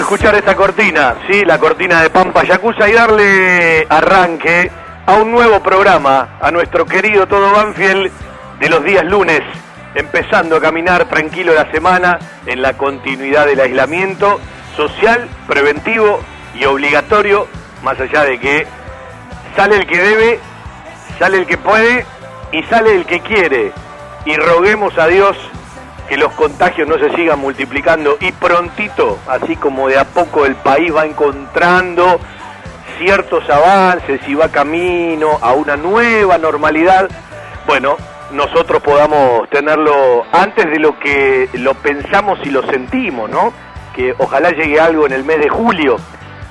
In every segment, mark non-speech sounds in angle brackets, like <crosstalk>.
Escuchar esta cortina, sí, la cortina de Pampa Yakuza y darle arranque a un nuevo programa, a nuestro querido Todo Banfield de los días lunes, empezando a caminar tranquilo la semana en la continuidad del aislamiento social, preventivo y obligatorio, más allá de que sale el que debe, sale el que puede y sale el que quiere. Y roguemos a Dios que los contagios no se sigan multiplicando y prontito, así como de a poco el país va encontrando ciertos avances y va camino a una nueva normalidad, bueno, nosotros podamos tenerlo antes de lo que lo pensamos y lo sentimos, ¿no? Que ojalá llegue algo en el mes de julio,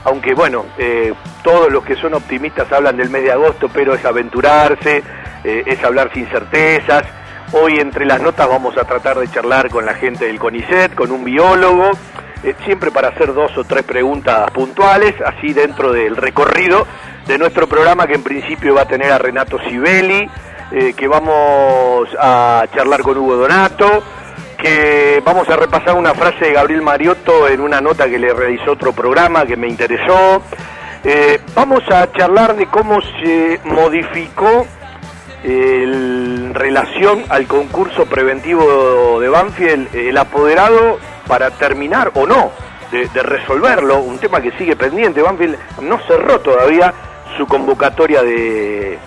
aunque bueno, eh, todos los que son optimistas hablan del mes de agosto, pero es aventurarse, eh, es hablar sin certezas. Hoy entre las notas vamos a tratar de charlar con la gente del CONICET, con un biólogo, eh, siempre para hacer dos o tres preguntas puntuales, así dentro del recorrido de nuestro programa que en principio va a tener a Renato Sibeli, eh, que vamos a charlar con Hugo Donato, que vamos a repasar una frase de Gabriel Mariotto en una nota que le realizó otro programa que me interesó. Eh, vamos a charlar de cómo se modificó en relación al concurso preventivo de Banfield el apoderado para terminar o no de, de resolverlo, un tema que sigue pendiente. Banfield no cerró todavía su convocatoria de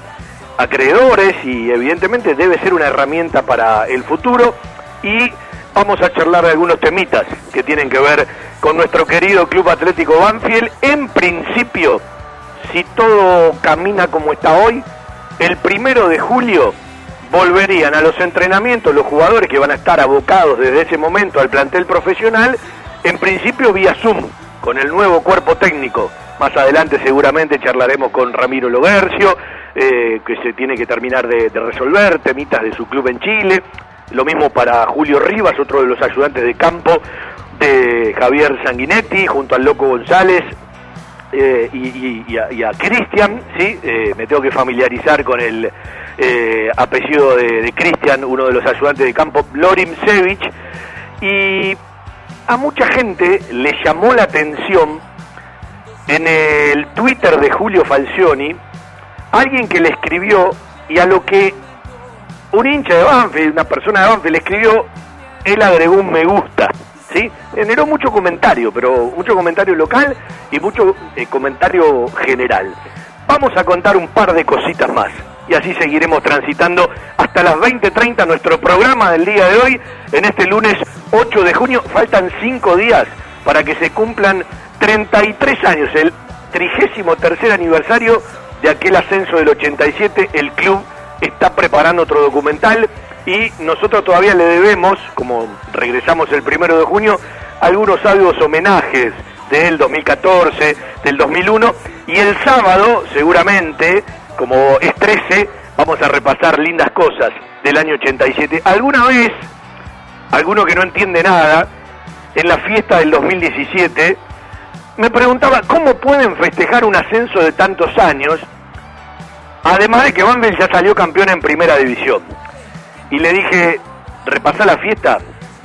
acreedores y evidentemente debe ser una herramienta para el futuro y vamos a charlar de algunos temitas que tienen que ver con nuestro querido Club Atlético Banfield. En principio, si todo camina como está hoy, el primero de julio volverían a los entrenamientos los jugadores que van a estar abocados desde ese momento al plantel profesional, en principio vía Zoom, con el nuevo cuerpo técnico. Más adelante seguramente charlaremos con Ramiro Logercio, eh, que se tiene que terminar de, de resolver, temitas de su club en Chile. Lo mismo para Julio Rivas, otro de los ayudantes de campo de Javier Sanguinetti, junto al Loco González, eh, y, y- a, a ¿sí? Eh, me tengo que familiarizar con el eh, apellido de, de Cristian, uno de los ayudantes de campo, Lorim Sevich, y a mucha gente le llamó la atención en el Twitter de Julio Falcioni, alguien que le escribió y a lo que un hincha de Banfield, una persona de Banfield le escribió, él agregó un me gusta, Generó mucho comentario, pero mucho comentario local y mucho eh, comentario general. Vamos a contar un par de cositas más y así seguiremos transitando hasta las 20.30 nuestro programa del día de hoy, en este lunes 8 de junio. Faltan 5 días para que se cumplan 33 años, el trigésimo tercer aniversario de aquel ascenso del 87, el club está preparando otro documental y nosotros todavía le debemos, como regresamos el primero de junio, algunos sabios homenajes del 2014, del 2001 y el sábado seguramente, como es 13, vamos a repasar lindas cosas del año 87. ¿Alguna vez, alguno que no entiende nada, en la fiesta del 2017, me preguntaba cómo pueden festejar un ascenso de tantos años Además de que Banfield ya salió campeón en primera división. Y le dije, repasá la fiesta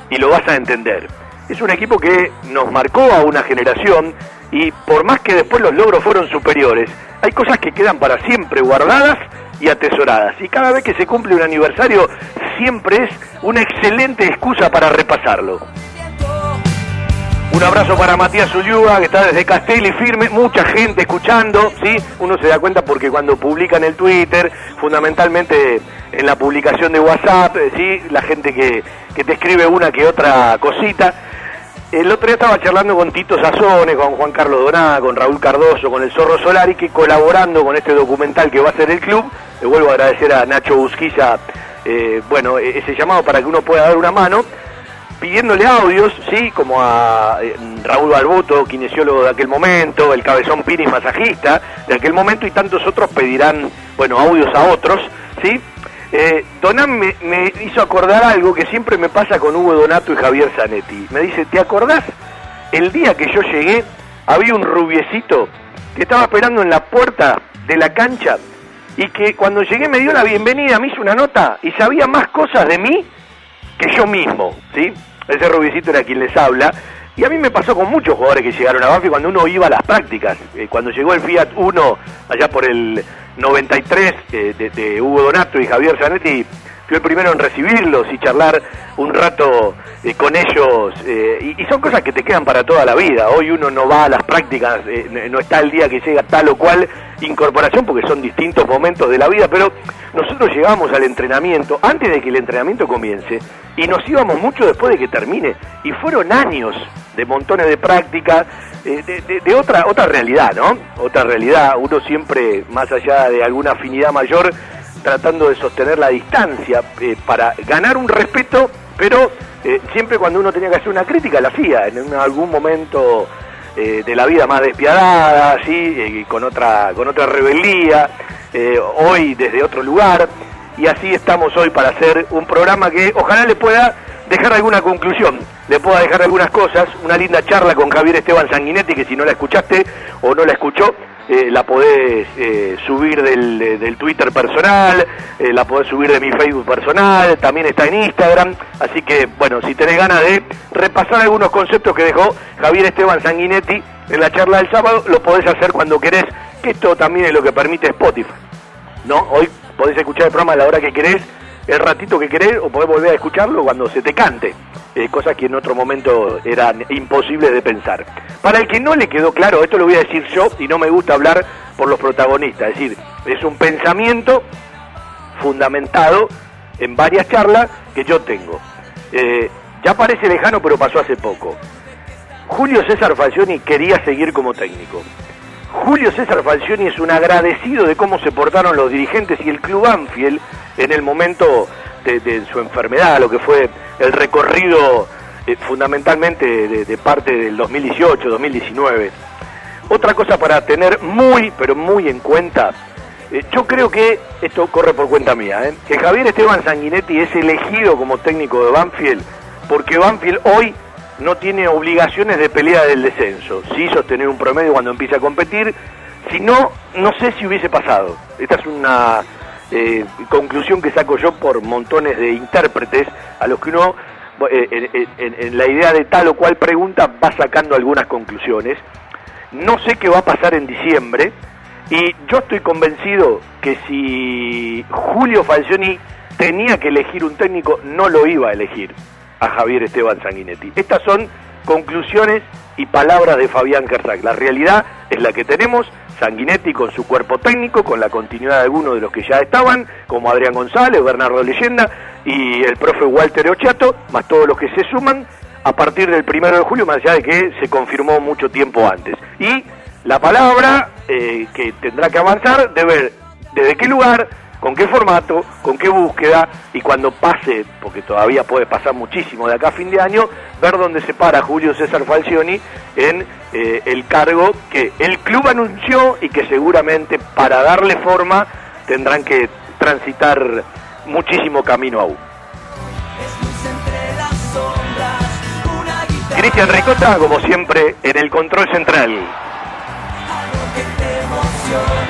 y lo vas a entender. Es un equipo que nos marcó a una generación y por más que después los logros fueron superiores, hay cosas que quedan para siempre guardadas y atesoradas. Y cada vez que se cumple un aniversario, siempre es una excelente excusa para repasarlo. Un abrazo para Matías Ulluga, que está desde Castelli firme, mucha gente escuchando, ¿sí? Uno se da cuenta porque cuando publican el Twitter, fundamentalmente en la publicación de WhatsApp, eh, ¿sí? La gente que, que te escribe una que otra cosita. El otro día estaba charlando con Tito Sazones, con Juan Carlos Doná, con Raúl Cardoso, con el Zorro Solari, que colaborando con este documental que va a hacer el club, le vuelvo a agradecer a Nacho Busquilla eh, bueno, e- ese llamado para que uno pueda dar una mano, pidiéndole audios, sí, como a eh, Raúl Barboto, kinesiólogo de aquel momento, el Cabezón Piri, masajista de aquel momento, y tantos otros pedirán, bueno, audios a otros, sí. Eh, Donán me, me hizo acordar algo que siempre me pasa con Hugo Donato y Javier Zanetti. Me dice, ¿te acordás? El día que yo llegué, había un rubiecito que estaba esperando en la puerta de la cancha y que cuando llegué me dio la bienvenida, me hizo una nota y sabía más cosas de mí que yo mismo, ¿sí? Ese rubiecito era quien les habla. Y a mí me pasó con muchos jugadores que llegaron a Banfield cuando uno iba a las prácticas. Eh, cuando llegó el Fiat 1, allá por el 93, eh, de, de Hugo Donato y Javier Zanetti, fui el primero en recibirlos y charlar un rato eh, con ellos. eh, y, y son cosas que te quedan para toda la vida. Hoy uno no va a las prácticas, no está el día que llega tal o cual incorporación, porque son distintos momentos de la vida, pero nosotros llegamos al entrenamiento antes de que el entrenamiento comience y nos íbamos mucho después de que termine. Y fueron años de montones de prácticas, eh, de, de- de otra, otra realidad, ¿no? Otra realidad. Uno siempre, más allá de alguna afinidad mayor, tratando de sostener la distancia eh, para ganar un respeto, pero eh, siempre cuando uno tenía que hacer una crítica la hacía, en algún momento eh, de la vida más despiadada, ¿sí? Eh, con otra con otra rebeldía, eh, hoy desde otro lugar, y así estamos hoy para hacer un programa que ojalá le pueda dejar alguna conclusión, le pueda dejar algunas cosas, una linda charla con Javier Esteban Sanguinetti, que si no la escuchaste o no la escuchó, eh, la podés eh, subir del, del Twitter personal, eh, la podés subir de mi Facebook personal, también está en Instagram, así que bueno, si tenés ganas de repasar algunos conceptos que dejó Javier Esteban Sanguinetti en la charla del sábado, lo podés hacer cuando querés, que esto también es lo que permite Spotify. ¿no? Hoy podés escuchar el programa a la hora que querés, el ratito que querés, o podés volver a escucharlo cuando se te cante, eh, cosas que en otro momento eran imposibles de pensar. Para el que no le quedó claro, esto lo voy a decir yo y no me gusta hablar por los protagonistas, es decir, es un pensamiento fundamentado en varias charlas que yo tengo. Eh, ya parece lejano, pero pasó hace poco. Julio César Falcioni quería seguir como técnico. Julio César Falcioni es un agradecido de cómo se portaron los dirigentes y el club Anfield en el momento de, su enfermedad, lo que fue el recorrido eh, fundamentalmente de, de parte del 2018-2019. Otra cosa para tener muy, pero muy en cuenta, eh, yo creo que, esto corre por cuenta mía, ¿eh? que Javier Esteban Sanguinetti es elegido como técnico de Banfield porque Banfield hoy no tiene obligaciones de pelea del descenso. Sí sostener un promedio cuando empieza a competir, si no, no sé si hubiese pasado. Esta es una eh, conclusión que saco yo por montones de intérpretes a los que uno, eh, en, en- en la idea de tal o cual pregunta, va sacando algunas conclusiones. No sé qué va a pasar en diciembre y yo estoy convencido que si Julio Falcioni tenía que elegir un técnico, no lo iba a elegir a Javier Esteban Sanguinetti. Estas son conclusiones y palabras de Fabián Herzog. La realidad es la que tenemos. Sanguinetti con su cuerpo técnico, con la continuidad de algunos de los que ya estaban, como Adrián González, Bernardo Leyenda y el profe Walter Ochato, más todos los que se suman a partir del primero de julio, más allá de que se confirmó mucho tiempo antes. Y la palabra eh, que tendrá que avanzar de ver desde qué lugar, con qué formato, con qué búsqueda y cuando pase, porque todavía puede pasar muchísimo de acá a fin de año, ver dónde se para Julio César Falcioni en eh, el cargo que el club anunció y que seguramente para darle forma tendrán que transitar muchísimo camino aún. Cristian Ricota, como siempre, en el control central.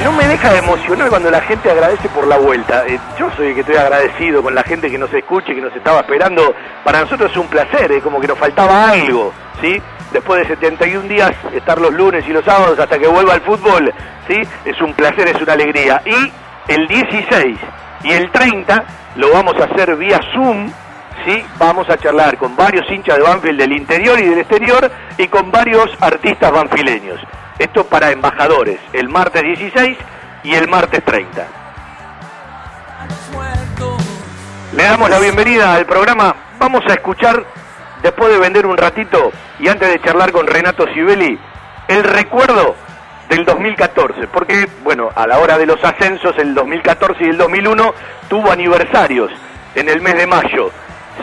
No me deja de emocionar cuando la gente agradece por la vuelta. Eh, yo soy el que estoy agradecido con la gente que nos escucha y que nos estaba esperando. Para nosotros es un placer, es como que nos faltaba algo, ¿sí? Después de 71 días, estar los lunes y los sábados hasta que vuelva al fútbol, ¿sí? Es un placer, es una alegría. Y el 16 y el 30 lo vamos a hacer vía Zoom, ¿sí? Vamos a charlar con varios hinchas de Banfield del interior y del exterior y con varios artistas banfileños. Esto para embajadores, el martes 16 y el martes 30. Los muertos, Le damos la bienvenida al programa. Vamos a escuchar, después de vender un ratito y antes de charlar con Renato Sibeli, el recuerdo del 2014. Porque, bueno, a la hora de los ascensos, el 2014 y el 2001 tuvo aniversarios. en el mes de mayo.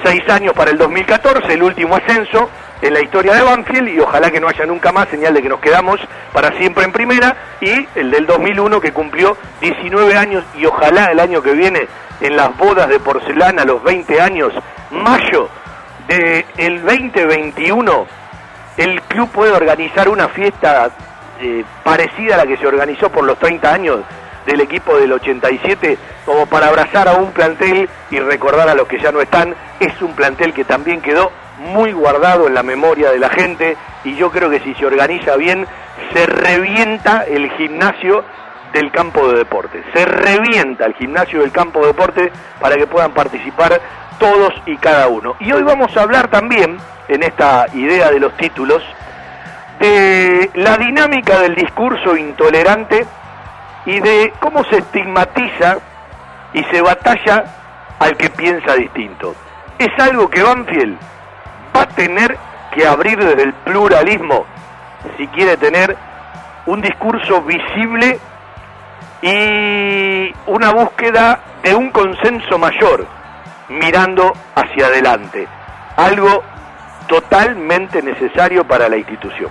Seis años para el 2014, el último ascenso en la historia de Banfield y ojalá que no haya nunca más señal de que nos quedamos para siempre en primera y el del 2001 que cumplió 19 años y ojalá el año que viene en las bodas de porcelana, los 20 años, mayo del 2021, el club puede organizar una fiesta eh, parecida a la que se organizó por los 30 años del equipo del 87, como para abrazar a un plantel y recordar a los que ya no están. Es un plantel que también quedó muy guardado en la memoria de la gente y yo creo que si se organiza bien, se revienta el gimnasio del campo de deporte. Se revienta el gimnasio del campo de deporte para que puedan participar todos y cada uno. Y hoy vamos a hablar también, en esta idea de los títulos, de la dinámica del discurso intolerante y de cómo se estigmatiza y se batalla al que piensa distinto. Es algo que Banfield va a tener que abrir desde el pluralismo si quiere tener un discurso visible y una búsqueda de un consenso mayor mirando hacia adelante, algo totalmente necesario para la institución.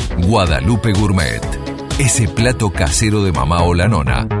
Guadalupe Gourmet. Ese plato casero de mamá o la nona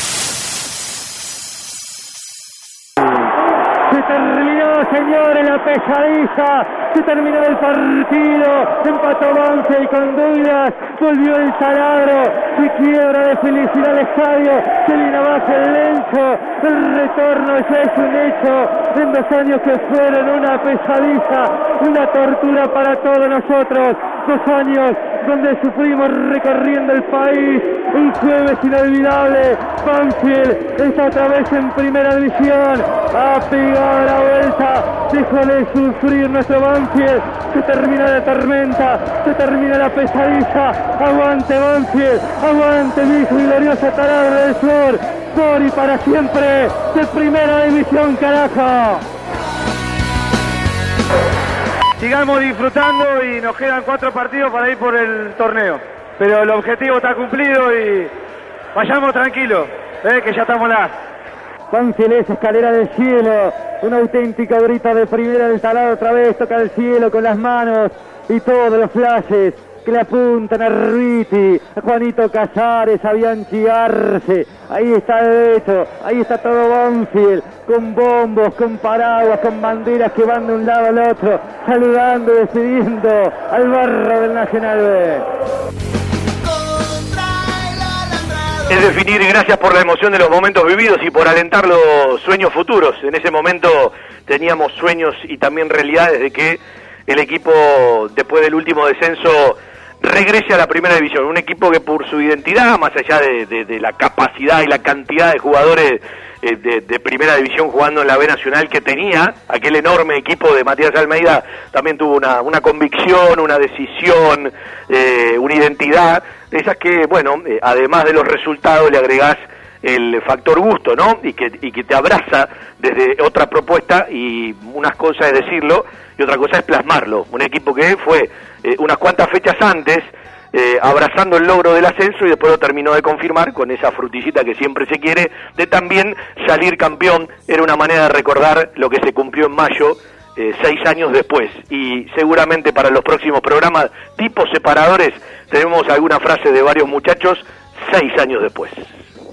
señores, la pesadiza. Se terminó el partido. Empató Banfield con dudas. Volvió el taladro. Se quiebra de felicidad el estadio. Se viene abajo el lencho. El retorno ya es un hecho. En dos años que fueron una pesadiza. Una tortura para todos nosotros. Dos años donde sufrimos recorriendo el país. Un jueves inolvidable. Banfield está otra vez en primera división. Ha pegado la vuelta. Dejó de sufrir nuestro Banfield. Se termina la tormenta. Se termina la pesadilla. Aguante Banfield. Aguante mi y gloriosa Taladro del Sur. Por y para siempre. De primera división, carajo. Sigamos disfrutando y nos quedan cuatro partidos para ir por el torneo. Pero el objetivo está cumplido y vayamos tranquilos, ¿eh? que ya estamos lá. Banfield es escalera del cielo, una auténtica grita de primera del talado otra vez, toca el cielo con las manos y todos los flashes que le apuntan a Ruiti, a Juanito Casares, a Bianchi Arce. Ahí está de hecho, ahí está todo Banfield, con bombos, con paraguas, con banderas que van de un lado al otro, saludando y despidiendo al barro del Nacional B. Es definir, gracias por la emoción de los momentos vividos y por alentar los sueños futuros. En ese momento teníamos sueños y también realidades de que el equipo, después del último descenso, regrese a la primera división. Un equipo que por su identidad, más allá de, la capacidad y la cantidad de jugadores eh, de, primera división jugando en la B Nacional que tenía, aquel enorme equipo de Matías Almeida también tuvo una, una convicción, una decisión, eh, una identidad, de esas que, bueno, eh, además de los resultados le agregás el factor gusto, ¿no? Y que, y que te abraza desde otra propuesta y unas cosas es decirlo otra cosa es plasmarlo. Un equipo que fue eh, unas cuantas fechas antes eh, abrazando el logro del ascenso y después lo terminó de confirmar con esa frutillita que siempre se quiere de también salir campeón. Era una manera de recordar lo que se cumplió en mayo. Eh, seis años después y seguramente para los próximos programas tipos separadores tenemos alguna frase de varios muchachos seis años después.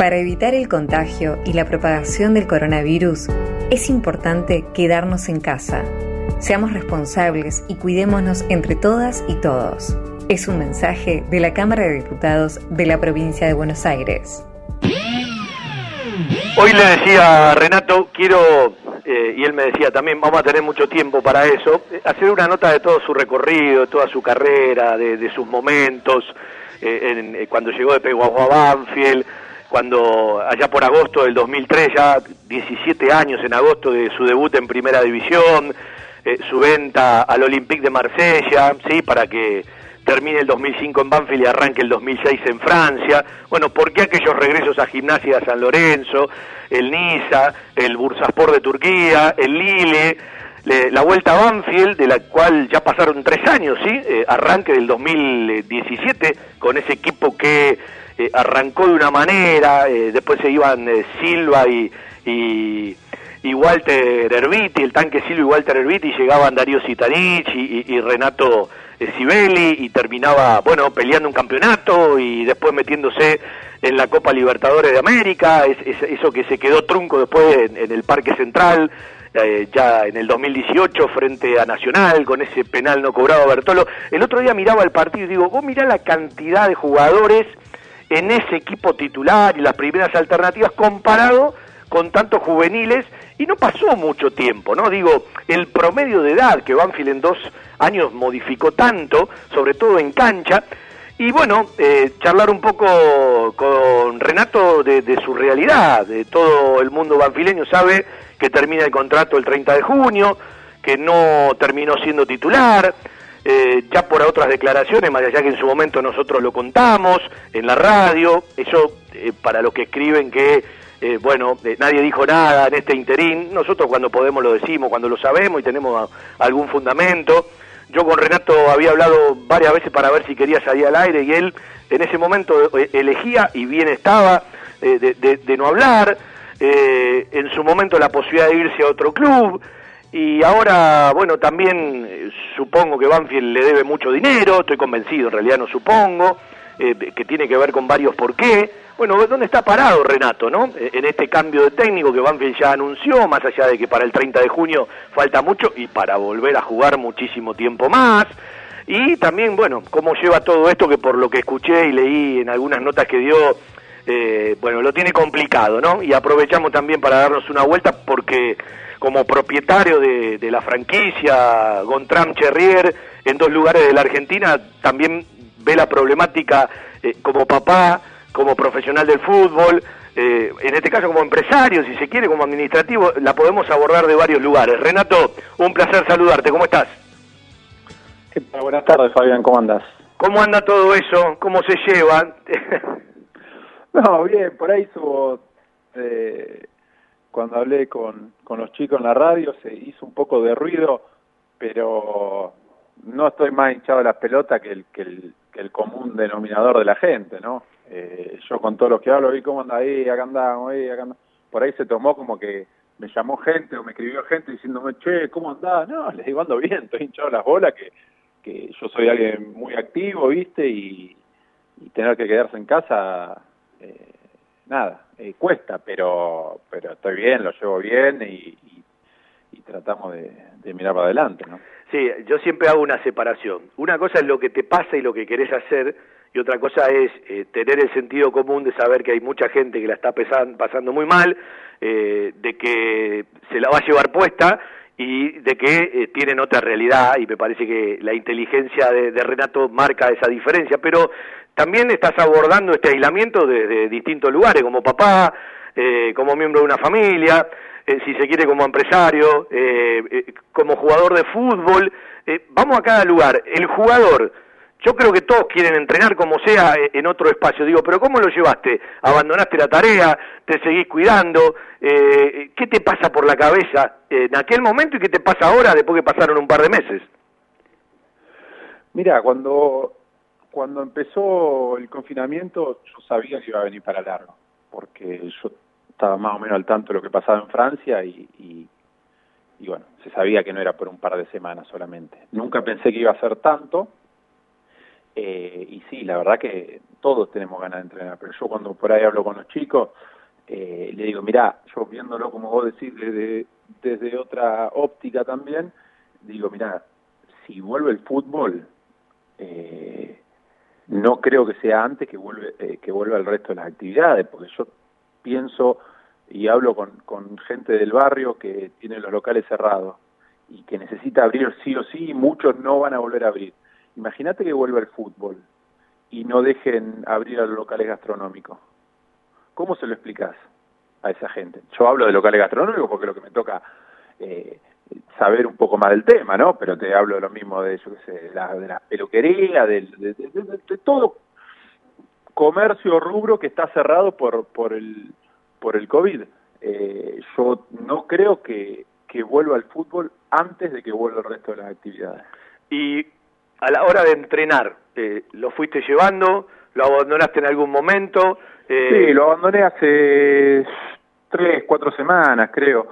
Para evitar el contagio y la propagación del coronavirus, es importante quedarnos en casa. Seamos responsables y cuidémonos entre todas y todos. Es un mensaje de la Cámara de Diputados de la provincia de Buenos Aires. Hoy le decía Renato, quiero, eh, y él me decía también, vamos a tener mucho tiempo para eso, eh, hacer una nota de todo su recorrido, de toda su carrera, de, sus momentos, eh, en- cuando llegó de Peguajó a Banfield, cuando allá por agosto del 2003, ya 17 años en agosto de su debut en Primera División, eh, su venta al Olympique de Marsella, sí, para que termine el 2005 en Banfield y arranque el 2006 en Francia. Bueno, ¿por qué aquellos regresos a Gimnasia de San Lorenzo, el Niza, el Bursaspor de Turquía, el Lille, le- la Vuelta a Banfield, de la cual ya pasaron tres años, ¿sí? Eh, arranque del 2017 con ese equipo que eh, arrancó de una manera, eh, después se iban eh, Silva y, y, Walter Erviti, el tanque Silva y Walter Erviti, llegaban Darío Sitanich y, Renato Sibeli y terminaba, bueno, peleando un campeonato y después metiéndose en la Copa Libertadores de América, es, es- eso que se quedó trunco después en, el Parque Central, eh, ya en el 2018 frente a Nacional con ese penal no cobrado Bertolo. El otro día miraba el partido y digo, vos mirá la cantidad de jugadores en ese equipo titular y las primeras alternativas comparado con tantos juveniles y no pasó mucho tiempo, ¿no? Digo, el promedio de edad que Banfield en dos años modificó tanto, sobre todo en cancha, y bueno, eh, charlar un poco con Renato de, de su realidad, de todo el mundo banfileño sabe que termina el contrato el 30 de junio, que no terminó siendo titular, eh, ya por otras declaraciones, más allá que en su momento nosotros lo contamos en la radio, eso eh, para los que escriben que, eh, bueno, eh, nadie dijo nada en este interín, nosotros cuando podemos lo decimos, cuando lo sabemos y tenemos algún fundamento. Yo con Renato había hablado varias veces para ver si quería salir al aire y él en ese momento elegía y bien estaba de, de- no hablar, en su momento la posibilidad de irse a otro club, y ahora, bueno, también eh, supongo que Banfield le debe mucho dinero, estoy convencido, en realidad no supongo, eh, que tiene que ver con varios por qué. Bueno, ¿dónde está parado Renato, no? Eh, En este cambio de técnico que Banfield ya anunció, más allá de que para el 30 de junio falta mucho y para volver a jugar muchísimo tiempo más. Y también, bueno, cómo lleva todo esto que por lo que escuché y leí en algunas notas que dio, eh, bueno, lo tiene complicado, ¿no? Y aprovechamos también para darnos una vuelta porque como propietario de, de la franquicia Gontram Cherrier en dos lugares de la Argentina, también ve la problemática eh, como papá, como profesional del fútbol, eh, en este caso como empresario, si se quiere, como administrativo, la podemos abordar de varios lugares. Renato, un placer saludarte, ¿cómo estás? ¿Qué tal? Buenas tardes, Fabián, ¿cómo andas? ¿Cómo anda todo eso? ¿Cómo se lleva? <laughs> No, bien, por ahí subo, eh, cuando hablé con, con los chicos en la radio, se hizo un poco de ruido, pero no estoy más hinchado de las pelotas que el, que el, que el común denominador de la gente, ¿no? Eh, yo con todos los que hablo, vi cómo anda ahí, acá andamos. Por ahí se tomó como que me llamó gente o me escribió gente diciéndome, che, ¿cómo andás? No, les digo, ando bien, estoy hinchado las bolas, que, que yo soy alguien muy activo, ¿viste? Y, y tener que quedarse en casa, eh, nada, eh, cuesta, pero pero estoy bien, lo llevo bien y, y, tratamos de, mirar para adelante, ¿no? Sí, yo siempre hago una separación. Una cosa es lo que te pasa y lo que querés hacer, y otra cosa es eh, tener el sentido común de saber que hay mucha gente que la está pesan- pasando muy mal, eh, de que se la va a llevar puesta y de que eh, tienen otra realidad, y me parece que la inteligencia de Renato marca esa diferencia, pero también estás abordando este aislamiento desde distintos lugares, como papá, eh, como miembro de una familia, eh, si se quiere como empresario, eh, eh, como jugador de fútbol. Vamos a cada lugar. El jugador yo creo que todos quieren entrenar como sea en otro espacio. Digo, pero ¿cómo lo llevaste? ¿Abandonaste la tarea? ¿Te seguís cuidando? ¿Qué te pasa por la cabeza en aquel momento y qué te pasa ahora después que pasaron un par de meses? Mira, cuando, cuando empezó el confinamiento yo sabía que iba a venir para largo, porque yo estaba más o menos al tanto de lo que pasaba en Francia y, y, bueno, se sabía que no era por un par de semanas solamente. Nunca pensé que iba a ser tanto, eh, y sí, la verdad que todos tenemos ganas de entrenar, pero yo cuando por ahí hablo con los chicos, eh, le digo, mirá, yo viéndolo como vos decís desde, desde otra óptica también, digo, mirá, si vuelve el fútbol, eh, no creo que sea antes que, vuelve, eh, que vuelva el resto de las actividades, porque yo pienso y hablo con, con gente del barrio que tiene los locales cerrados y que necesita abrir sí o sí, y muchos no van a volver a abrir. Imagínate que vuelva el fútbol y no dejen abrir a los locales gastronómicos. ¿Cómo se lo explicas a esa gente? Yo hablo de locales gastronómicos porque lo que me toca eh, saber un poco más del tema, ¿no? Pero te hablo de lo mismo de, yo qué sé, de la, de la peluquería, de, de, de, todo comercio rubro que está cerrado por, por, el, por el COVID. Eh, yo no creo que, que vuelva el fútbol antes de que vuelva el resto de las actividades. Y a la hora de entrenar, eh, ¿lo fuiste llevando? ¿Lo abandonaste en algún momento? Eh... Sí, lo abandoné hace tres, cuatro semanas, creo.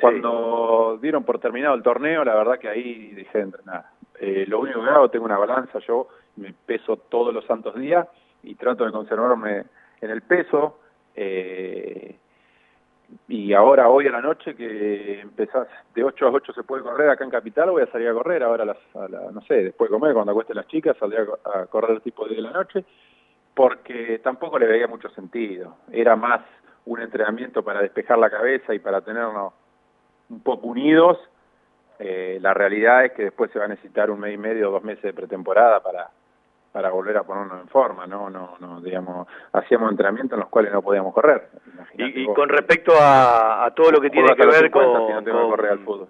Cuando dieron por terminado el torneo, la verdad que ahí dejé de entrenar. Eh, lo único que hago, tengo una balanza, yo me peso todos los santos días y trato de conservarme en el peso. Eh, y ahora hoy a la noche que empezás de 8 a 8 se puede correr acá en Capital, voy a salir a correr ahora las, a la, no sé, después de comer, cuando acuesten las chicas, saldré a, a correr tipo de la noche, porque tampoco le veía mucho sentido. Era más un entrenamiento para despejar la cabeza y para tenernos un poco unidos. Eh, la realidad es que después se va a necesitar un mes y medio o dos meses de pretemporada para para volver a ponernos en forma, no, no, no, digamos, hacíamos entrenamientos en los cuales no podíamos correr. Y, y con respecto a, a, todo lo que tiene que ver con, si no con correr al fútbol.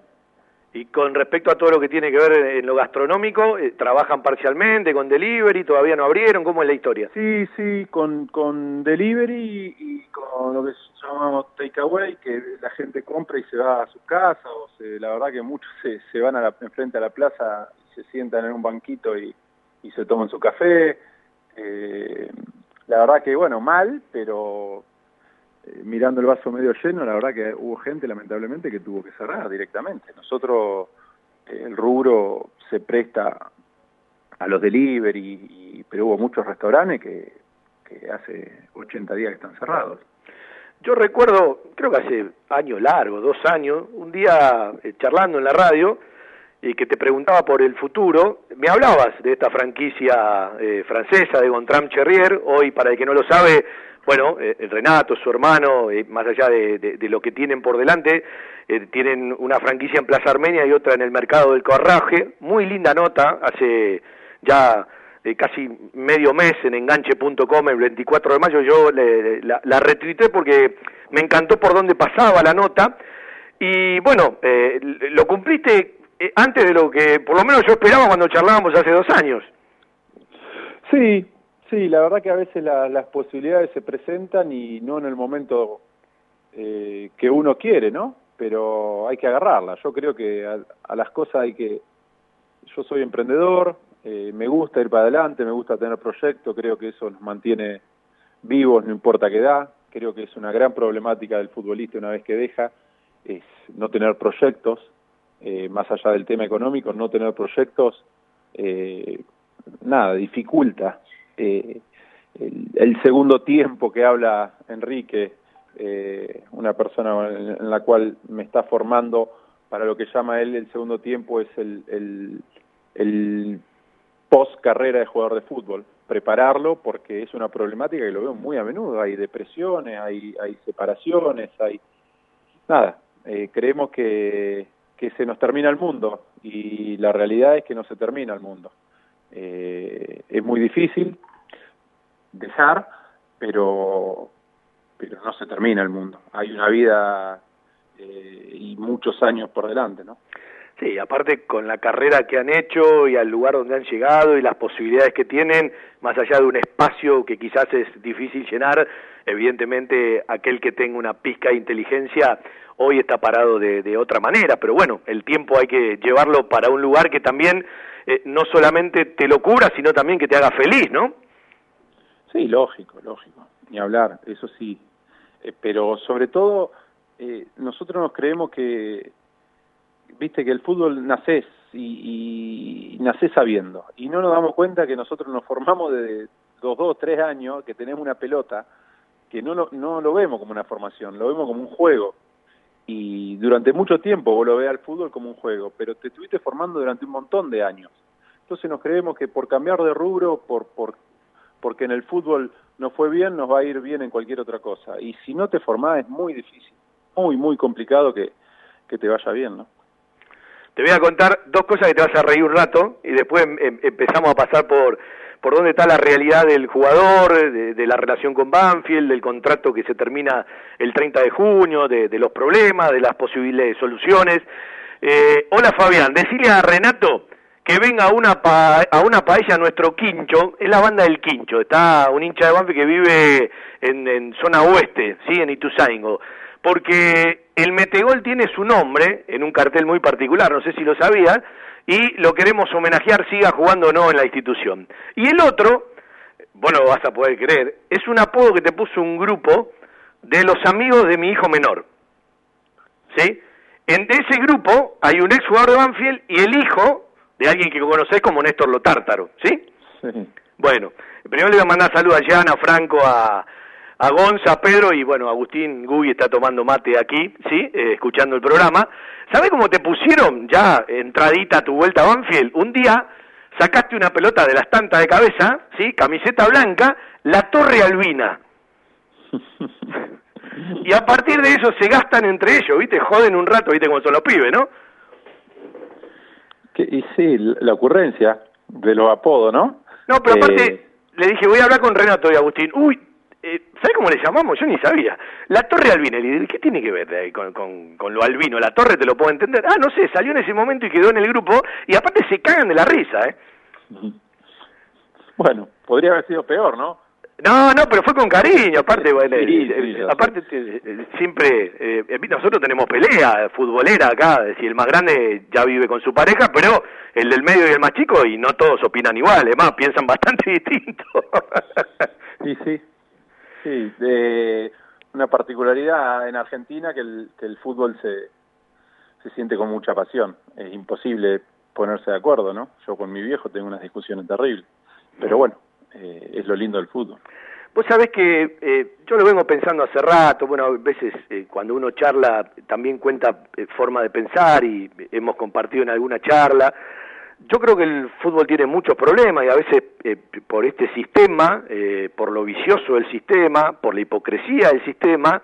Y con respecto a todo lo que tiene que ver en lo gastronómico, eh, ¿trabajan parcialmente con delivery? ¿Todavía no abrieron? ¿Cómo es la historia? Sí, sí, con, con delivery y con lo que llamamos takeaway, que la gente compra y se va a su casa, o se, la verdad que muchos se, se van a la, enfrente a la plaza, se sientan en un banquito y y se toman su café. Eh, la verdad que, bueno, mal, pero eh, mirando el vaso medio lleno, la verdad que hubo gente, lamentablemente, que tuvo que cerrar directamente. Nosotros, eh, el rubro se presta a los delivery, y, pero hubo muchos restaurantes que, hace 80 días que están cerrados. Yo recuerdo, creo que hace años largos, dos años, un día eh, charlando en la radio, y que te preguntaba por el futuro, me hablabas de esta franquicia eh, francesa de Gontram Cherrier, hoy para el que no lo sabe, bueno, eh, Renato, su hermano, eh, más allá de, de, lo que tienen por delante, eh, tienen una franquicia en Plaza Armenia y otra en el mercado del Corraje, muy linda nota, hace ya eh, casi medio mes en enganche.com el 24 de mayo, yo le, la, la retuité porque me encantó por dónde pasaba la nota, y bueno, eh, lo cumpliste antes de lo que por lo menos yo esperaba cuando charlábamos hace dos años. Sí, sí, la verdad que a veces la, las posibilidades se presentan y no en el momento eh, que uno quiere, ¿no? Pero hay que agarrarla. Yo creo que a, a las cosas hay que... Yo soy emprendedor, eh, me gusta ir para adelante, me gusta tener proyectos, creo que eso nos mantiene vivos, no importa qué edad. Creo que es una gran problemática del futbolista una vez que deja, es no tener proyectos, eh, más allá del tema económico, no tener proyectos, eh, nada, dificulta. Eh, el, segundo tiempo que habla Enrique, eh, una persona en, en, la cual me está formando para lo que llama él el segundo tiempo es el, el, el post carrera de jugador de fútbol prepararlo porque es una problemática que lo veo muy a menudo hay depresiones hay hay separaciones hay nada eh, creemos que que se nos termina el mundo y la realidad es que no se termina el mundo. Eh, es muy difícil dejar, pero, pero no se termina el mundo. Hay una vida eh, y muchos años por delante, ¿no? Sí, aparte con la carrera que han hecho y al lugar donde han llegado y las posibilidades que tienen, más allá de un espacio que quizás es difícil llenar, evidentemente aquel que tenga una pizca de inteligencia hoy está parado de, otra manera, pero bueno, el tiempo hay que llevarlo para un lugar que también eh, no solamente te lo cura, sino también que te haga feliz, ¿no? Sí, lógico, lógico, ni hablar, eso sí, eh, pero sobre todo eh, nosotros nos creemos que viste que el fútbol nace y, y sabiendo. Y no nos damos cuenta que nosotros nos formamos de dos, dos, tres años, que tenemos una pelota, que no lo, no lo vemos como una formación, lo vemos como un juego. Y durante mucho tiempo vos lo ves al fútbol como un juego, pero te estuviste formando durante un montón de años. Entonces nos creemos que por cambiar de rubro, por, por, porque en el fútbol no fue bien, nos va a ir bien en cualquier otra cosa. Y si no te formás es muy difícil, muy, muy complicado que, que te vaya bien, ¿no? Te voy a contar dos cosas que te vas a reír un rato y después em, em, empezamos a pasar por, por dónde está la realidad del jugador, de, la relación con Banfield, del contrato que se termina el 30 de junio, de, los problemas, de las posibles soluciones. Eh, hola Fabián, decirle a Renato que venga a una, a una paella nuestro quincho, es la banda del quincho, está un hincha de Banfield que vive en, en zona oeste, ¿sí? en Ituzaingo porque el Metegol tiene su nombre en un cartel muy particular, no sé si lo sabían, y lo queremos homenajear, siga jugando o no en la institución. Y el otro, bueno, vas a poder creer, es un apodo que te puso un grupo de los amigos de mi hijo menor. ¿Sí? En ese grupo hay un ex jugador de Banfield y el hijo de alguien que conocés como Néstor Lotártaro, ¿sí? Sí. Bueno, primero le voy a mandar saludos a Jan, a Franco, a, a Gonza, Pedro y bueno, Agustín Guy está tomando mate aquí, ¿sí? Eh, escuchando el programa. ¿Sabes cómo te pusieron ya entradita a tu vuelta a Banfield? Un día sacaste una pelota de las tantas de cabeza, ¿sí? Camiseta blanca, la Torre Albina. <laughs> y a partir de eso se gastan entre ellos, ¿viste? Joden un rato, ¿viste? Como son los pibes, ¿no? Y sí, la ocurrencia de los apodos, ¿no? No, pero aparte, eh, le dije, voy a hablar con Renato y Agustín. Uy, eh, ¿Sabes cómo le llamamos? Yo ni sabía. La Torre Albinelli. ¿Qué tiene que ver de ahí con, con, lo albino? La Torre te lo puedo entender. Ah, no sé, salió en ese momento y quedó en el grupo. Y aparte se cagan de la risa, ¿eh? Bueno, podría haber sido peor, ¿no? No, no, pero fue con cariño, aparte, bueno, eh, eh, aparte siempre, nosotros tenemos pelea futbolera acá, si el más grande ya vive con su pareja, pero el del medio y el más chico, y no todos opinan igual, además piensan <laughs> bastante distinto. sí, sí, Sí, de una particularidad en Argentina que el, que el fútbol se, se siente con mucha pasión. Es imposible ponerse de acuerdo, ¿no? Yo con mi viejo tengo unas discusiones terribles. Pero bueno, eh, es lo lindo del fútbol. Vos sabés que eh, yo lo vengo pensando hace rato, bueno, a veces eh, cuando uno charla también cuenta forma de pensar y hemos compartido en alguna charla yo creo que el fútbol tiene muchos problemas y a veces eh, por este sistema, eh, por lo vicioso del sistema, por la hipocresía del sistema,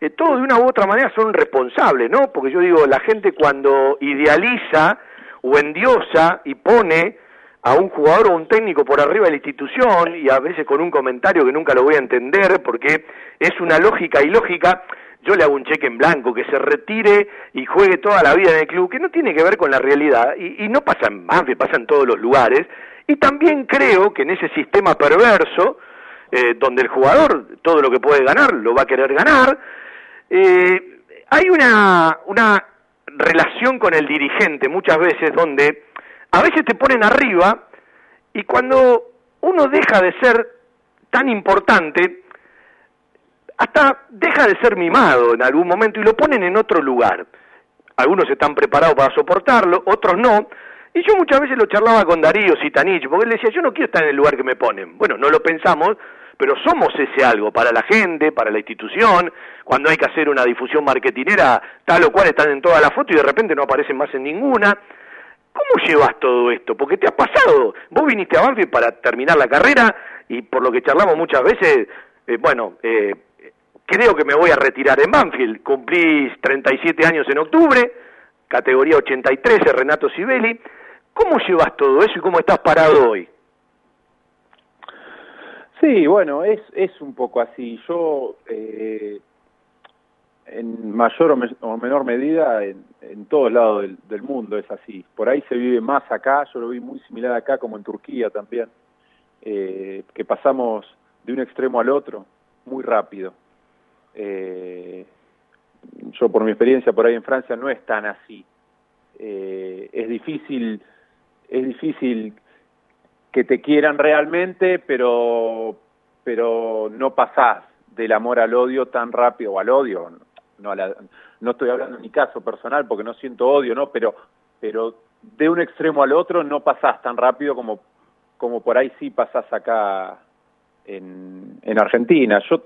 eh, todos de una u otra manera son responsables, ¿no? Porque yo digo, la gente cuando idealiza o endiosa y pone a un jugador o un técnico por arriba de la institución y a veces con un comentario que nunca lo voy a entender porque es una lógica ilógica, yo le hago un cheque en blanco, que se retire y juegue toda la vida en el club, que no tiene que ver con la realidad, y, no pasa en Banfield, pasa en todos los lugares, y también creo que en ese sistema perverso, eh, donde el jugador todo lo que puede ganar lo va a querer ganar, eh, hay una, una relación con el dirigente muchas veces donde a veces te ponen arriba y cuando uno deja de ser tan importante, hasta deja de ser mimado en algún momento y lo ponen en otro lugar. Algunos están preparados para soportarlo, otros no. Y yo muchas veces lo charlaba con Darío Sitanich, porque él decía, yo no quiero estar en el lugar que me ponen. Bueno, no lo pensamos, pero somos ese algo para la gente, para la institución. Cuando hay que hacer una difusión marketinera, tal o cual están en toda la foto y de repente no aparecen más en ninguna. ¿Cómo llevas todo esto? Porque te ha pasado. Vos viniste a Banfield para terminar la carrera y por lo que charlamos muchas veces, eh, bueno, eh, creo que me voy a retirar en Banfield. Cumplís 37 años en octubre, categoría 83, Renato Sibeli. ¿Cómo llevas todo eso y cómo estás parado hoy? Sí, bueno, es, es un poco así. Yo, eh, en mayor o, menor medida en, en todos lados del, mundo es así. Por ahí se vive más acá, yo lo vi muy similar acá como en Turquía también, eh, que pasamos de un extremo al otro muy rápido. Eh, yo por mi experiencia por ahí en Francia no es tan así. Eh, es difícil, es difícil que te quieran realmente, pero, pero no pasás del amor al odio tan rápido, o al odio, no, no estoy hablando en mi caso personal porque no siento odio, ¿no? Pero, pero de un extremo al otro no pasás tan rápido como, como por ahí sí pasás acá en, en Argentina. Yo,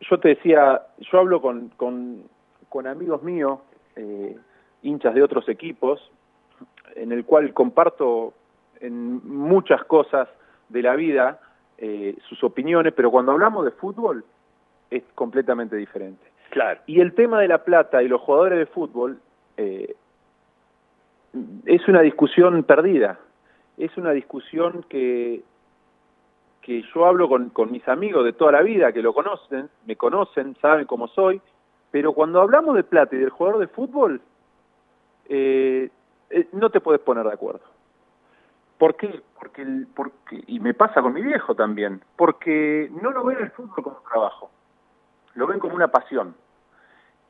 yo te decía, yo hablo con, con, con amigos míos, eh, hinchas de otros equipos, en el cual comparto en muchas cosas de la vida eh, sus opiniones, pero cuando hablamos de fútbol es completamente diferente. Claro. Y el tema de la plata y los jugadores de fútbol eh, es una discusión perdida. Es una discusión que, que yo hablo con, con mis amigos de toda la vida, que lo conocen, me conocen, saben cómo soy, pero cuando hablamos de plata y del jugador de fútbol, eh, eh, no te puedes poner de acuerdo. ¿Por qué? Porque, el, porque, y me pasa con mi viejo también, porque no lo ven el fútbol como trabajo lo ven como una pasión.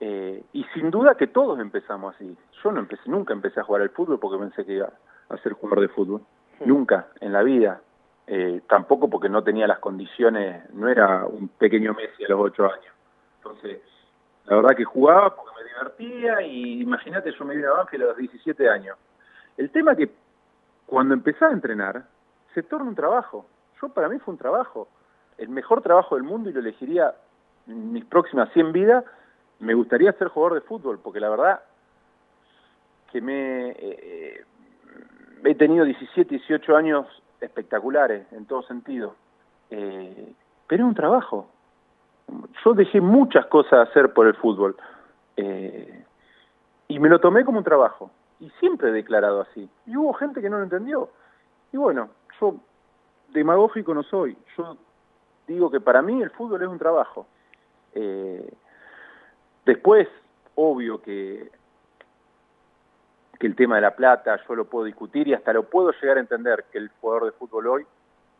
Eh, y sin duda que todos empezamos así. Yo no empecé, nunca empecé a jugar al fútbol porque pensé que iba a ser jugador de fútbol. Nunca en la vida. Eh, tampoco porque no tenía las condiciones, no era un pequeño Messi a los ocho años. Entonces, la verdad que jugaba porque me divertía y imagínate, yo me vine a Banfield a los 17 años. El tema que cuando empecé a entrenar, se torna un trabajo. Yo para mí fue un trabajo. El mejor trabajo del mundo y lo elegiría mis próximas 100 vidas, me gustaría ser jugador de fútbol, porque la verdad que me eh, he tenido 17, 18 años espectaculares en todo sentido, eh, pero es un trabajo. Yo dejé muchas cosas hacer por el fútbol eh, y me lo tomé como un trabajo y siempre he declarado así. Y hubo gente que no lo entendió. Y bueno, yo demagógico no soy. Yo digo que para mí el fútbol es un trabajo. Eh, después, obvio que, que el tema de la plata yo lo puedo discutir y hasta lo puedo llegar a entender que el jugador de fútbol hoy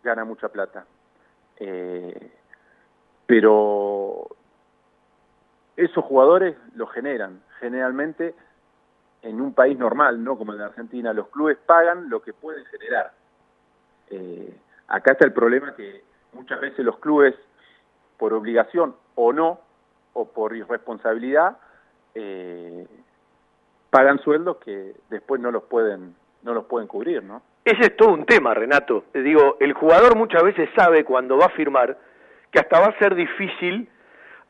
gana mucha plata. Eh, pero esos jugadores lo generan. Generalmente en un país normal, no como en Argentina, los clubes pagan lo que pueden generar. Eh, acá está el problema que muchas veces los clubes, por obligación o no, o por irresponsabilidad, eh, pagan sueldos que después no los pueden no los pueden cubrir, ¿no? Ese es todo un tema, Renato. Digo, el jugador muchas veces sabe cuando va a firmar que hasta va a ser difícil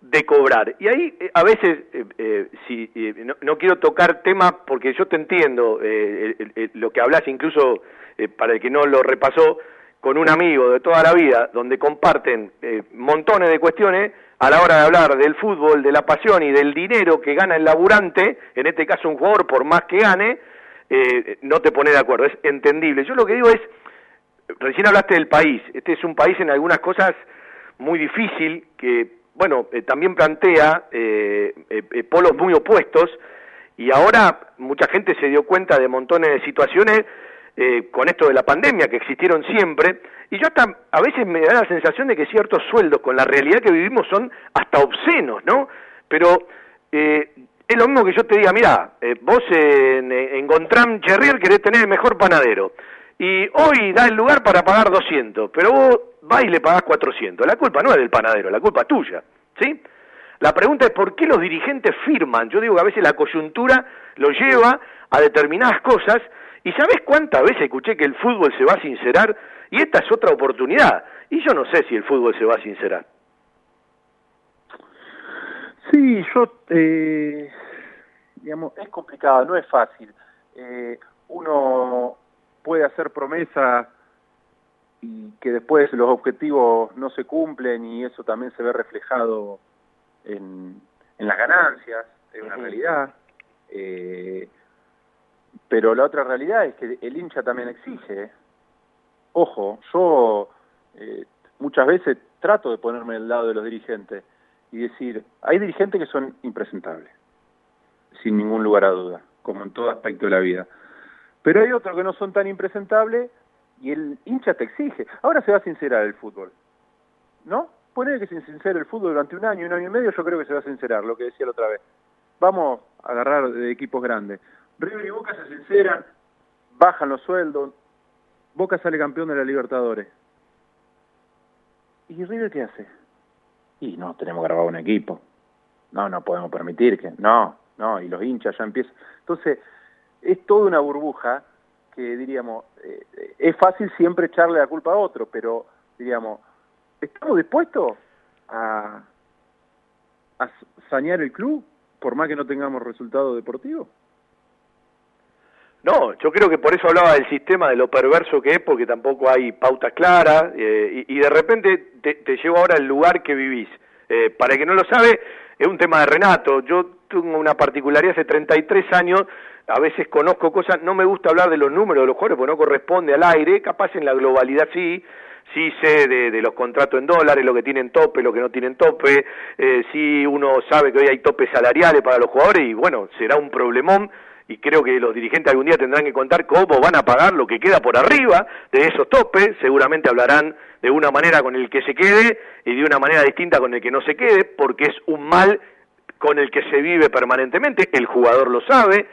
de cobrar. Y ahí eh, a veces, eh, si, no, no, quiero tocar temas porque yo te entiendo lo que hablas, incluso para el que no lo repasó, con un amigo de toda la vida, donde comparten montones de cuestiones, a la hora de hablar del fútbol, de la pasión y del dinero que gana el laburante, en este caso un jugador por más que gane, eh, no te pone de acuerdo, es entendible. Yo lo que digo es, recién hablaste del país, este es un país en algunas cosas muy difícil, que, bueno, eh, también plantea eh, polos muy opuestos, y ahora mucha gente se dio cuenta de montones de situaciones con esto de la pandemia, que existieron siempre, y yo hasta a veces me da la sensación de que ciertos sueldos con la realidad que vivimos son hasta obscenos, ¿no? Pero eh, es lo mismo que yo te diga, mira, eh, vos en, en Gontram Cherrier querés tener el mejor panadero y hoy da el lugar para pagar 200, pero vos vas y le pagás 400. La culpa no es del panadero, la culpa es tuya, ¿sí? La pregunta es por qué los dirigentes firman. Yo digo que a veces la coyuntura lo lleva a determinadas cosas y ¿sabés cuántas veces escuché que el fútbol se va a sincerar y esta es otra oportunidad. Y yo no sé si el fútbol se va a sincerar. Sí, yo, eh, digamos, es complicado, no es fácil. Eh, uno puede hacer promesas y que después los objetivos no se cumplen y eso también se ve reflejado en, en las ganancias, es una realidad. Eh, pero la otra realidad es que el hincha también exige. Ojo, yo eh, muchas veces trato de ponerme al lado de los dirigentes y decir, hay dirigentes que son impresentables, sin ningún lugar a duda, como en todo aspecto de la vida. Pero hay otros que no son tan impresentables y el hincha te exige. Ahora se va a sincerar el fútbol, ¿no? Poner que se sincere el fútbol durante un año, un año y medio, yo creo que se va a sincerar, lo que decía la otra vez. Vamos a agarrar de equipos grandes. River y Boca se sinceran, bajan los sueldos, Boca sale campeón de la Libertadores. ¿Y River qué hace? Y no, tenemos grabar un equipo. No, no podemos permitir que... No, no, y los hinchas ya empiezan... Entonces, es toda una burbuja que, diríamos, eh, es fácil siempre echarle la culpa a otro, pero, diríamos, ¿estamos dispuestos a, a sanear el club por más que no tengamos resultados deportivos? No, yo creo que por eso hablaba del sistema, de lo perverso que es, porque tampoco hay pautas claras, eh, y, de repente te, llevo ahora al lugar que vivís. Eh, para el que no lo sabe, es un tema de Renato. Yo tengo una particularidad hace 33 años, a veces conozco cosas, no me gusta hablar de los números de los jugadores porque no corresponde al aire, capaz en la globalidad sí, sí sé de, los contratos en dólares, lo que tienen tope, lo que no tienen tope, eh, sí uno sabe que hoy hay topes salariales para los jugadores y bueno, será un problemón y creo que los dirigentes algún día tendrán que contar cómo van a pagar lo que queda por arriba de esos topes, seguramente hablarán de una manera con el que se quede y de una manera distinta con el que no se quede, porque es un mal con el que se vive permanentemente, el jugador lo sabe,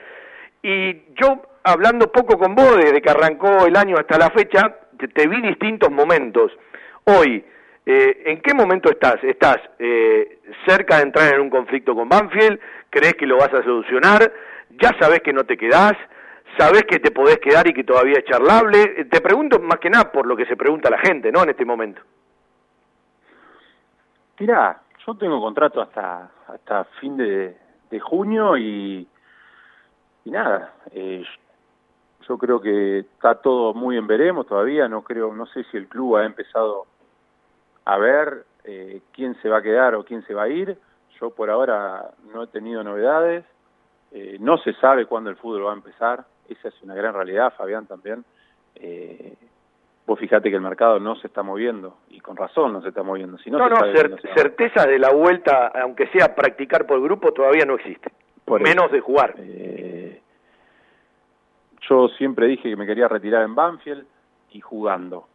y yo hablando poco con vos desde que arrancó el año hasta la fecha, te, vi distintos momentos. Hoy, eh, ¿en qué momento estás? ¿Estás eh, cerca de entrar en un conflicto con Banfield? ¿Crees que lo vas a solucionar? Ya sabes que no te quedás, sabes que te podés quedar y que todavía es charlable. Te pregunto más que nada por lo que se pregunta la gente, ¿no? En este momento. Mira, yo tengo contrato hasta hasta fin de, junio y, y nada, eh, yo creo que está todo muy en veremos todavía, no creo, no sé si el club ha empezado a ver eh, quién se va a quedar o quién se va a ir. Yo por ahora no he tenido novedades. Eh, no se sabe cuándo el fútbol va a empezar, esa es una gran realidad, Fabián también. Eh, vos fijate que el mercado no se está moviendo, y con razón no se está moviendo. Si no, no, certeza de la vuelta, aunque sea practicar por grupo, todavía no existe, por menos de jugar. Eh, yo siempre dije que me quería retirar en Banfield y jugando.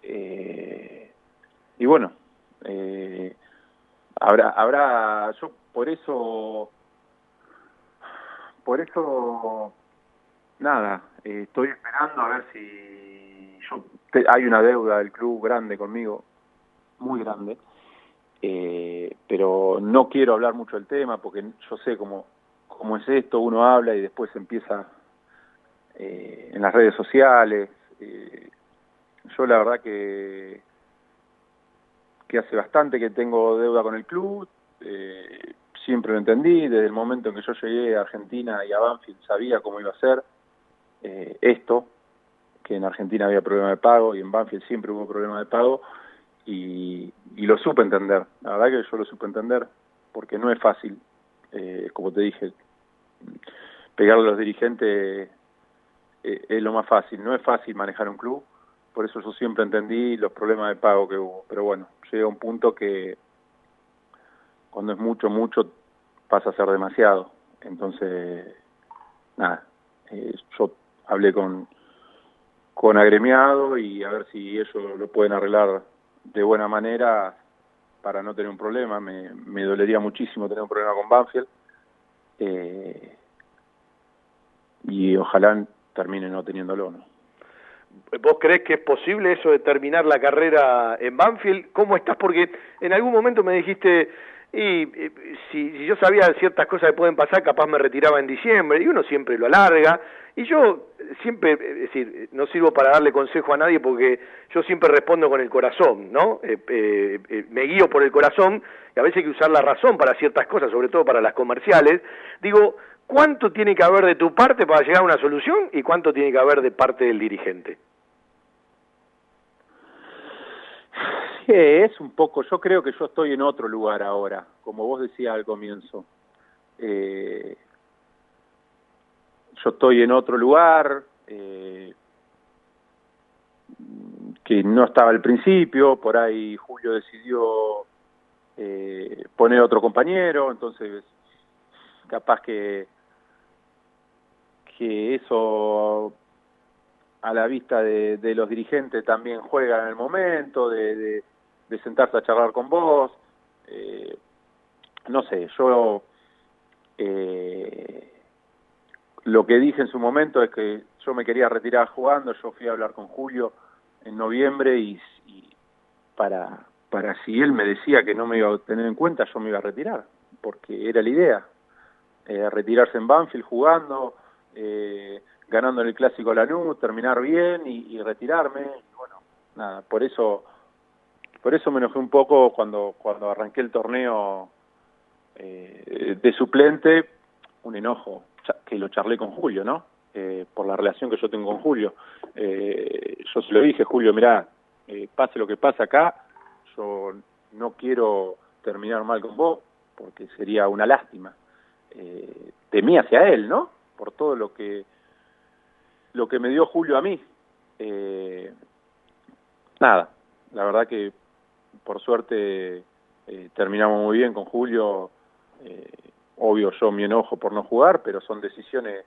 y bueno, habrá, habrá, yo por eso por eso, nada, eh, estoy esperando a ver si yo hay una deuda del club grande conmigo, muy grande, eh, pero no quiero hablar mucho del tema porque yo sé cómo, cómo es esto, uno habla y después empieza eh, en las redes sociales. yo la verdad que que hace bastante que tengo deuda con el club, eh, siempre lo entendí, desde el momento en que yo llegué a Argentina y a Banfield sabía cómo iba a ser eh, esto, que en Argentina había problema de pago y en Banfield siempre hubo problema de pago y, lo supe entender, la verdad que yo lo supe entender porque no es fácil, eh, como te dije, pegarle a los dirigentes eh, es lo más fácil, no es fácil manejar un club, por eso yo siempre entendí los problemas de pago que hubo, pero bueno, llega un punto que cuando es mucho, mucho, pasa a ser demasiado. Entonces, nada, eh, yo hablé con, con agremiado y a ver si ellos lo pueden arreglar de buena manera para no tener un problema. Me, dolería muchísimo tener un problema con Banfield. Eh, y ojalá termine no teniéndolo, ¿no? ¿Vos crees que es posible eso de terminar la carrera en Banfield? ¿Cómo estás? Porque en algún momento me dijiste, y eh, si, yo sabía ciertas cosas que pueden pasar, capaz me retiraba en diciembre, y uno siempre lo alarga, y yo siempre, es decir, no sirvo para darle consejo a nadie porque yo siempre respondo con el corazón, ¿no? Eh, eh, me guío por el corazón, y a veces hay que usar la razón para ciertas cosas, sobre todo para las comerciales. Digo, ¿cuánto tiene que haber de tu parte para llegar a una solución y cuánto tiene que haber de parte del dirigente? Sí, es un poco, yo creo que yo estoy en otro lugar ahora, como vos decías al comienzo. Eh, yo estoy en otro lugar eh, que no estaba al principio, por ahí Julio decidió eh, poner otro compañero, entonces capaz que que eso a la vista de, los dirigentes también juega en el momento, de, de, sentarse a charlar con vos. Eh, no sé, yo eh, lo que dije en su momento es que yo me quería retirar jugando, yo fui a hablar con Julio en noviembre y, para, para si él me decía que no me iba a tener en cuenta, yo me iba a retirar, porque era la idea, eh, retirarse en Banfield jugando, eh, ganando en el Clásico Lanús, terminar bien y, retirarme, y bueno, nada, por eso por eso me enojé un poco cuando, cuando arranqué el torneo eh, de suplente, un enojo, que lo charlé con Julio, ¿no? Eh, por la relación que yo tengo con Julio. Eh, yo se lo dije, Julio, mira, eh, pase lo que pase acá, yo no quiero terminar mal con vos, porque sería una lástima. de mí hacia él, ¿no? Por todo lo que lo que me dio Julio a mí. nada, la verdad que por suerte terminamos muy bien con Julio. obvio yo mi enojo por no jugar, pero son decisiones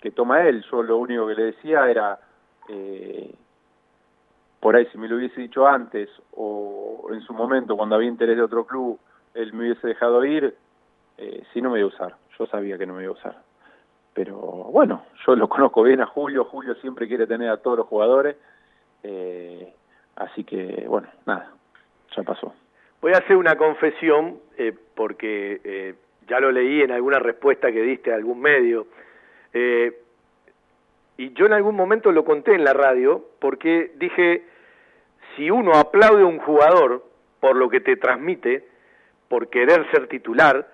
que toma él. Yo lo único que le decía era, eh, por ahí si me lo hubiese dicho antes o en su momento cuando había interés de otro club, él me hubiese dejado ir, eh, si no me iba a usar. Yo sabía que no me iba a usar. Pero bueno, yo lo conozco bien a Julio, Julio siempre quiere tener a todos los jugadores, eh, así que bueno, nada, Voy a hacer una confesión porque ya lo leí en alguna respuesta que diste a algún medio. Eh, y yo en algún momento lo conté en la radio porque dije, si uno aplaude a un jugador por lo que te transmite, por querer ser titular,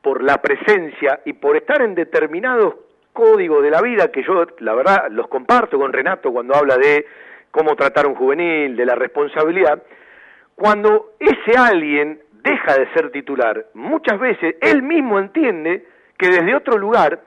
por la presencia y por estar en determinados códigos de la vida que yo, la verdad, los comparto con Renato cuando habla de cómo tratar a un juvenil, de la responsabilidad, cuando ese alguien deja de ser titular, muchas veces él mismo entiende que desde otro lugar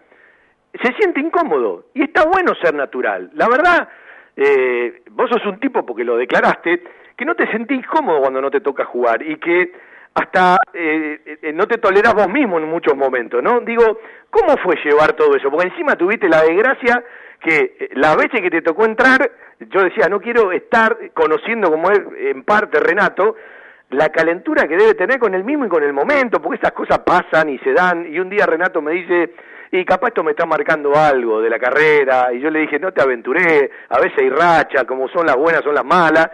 se siente incómodo y está bueno ser natural. La verdad, eh, vos sos un tipo, porque lo declaraste, que no te sentís cómodo cuando no te toca jugar y que hasta eh, eh, no te tolerás vos mismo en muchos momentos, ¿no? Digo, ¿cómo fue llevar todo eso? Porque encima tuviste la desgracia que la veces que te tocó entrar, yo decía, no quiero estar conociendo como es en parte Renato, la calentura que debe tener con el mismo y con el momento, porque esas cosas pasan y se dan, y un día Renato me dice, y capaz esto me está marcando algo de la carrera, y yo le dije, no te aventuré, a veces hay racha, como son las buenas, son las malas,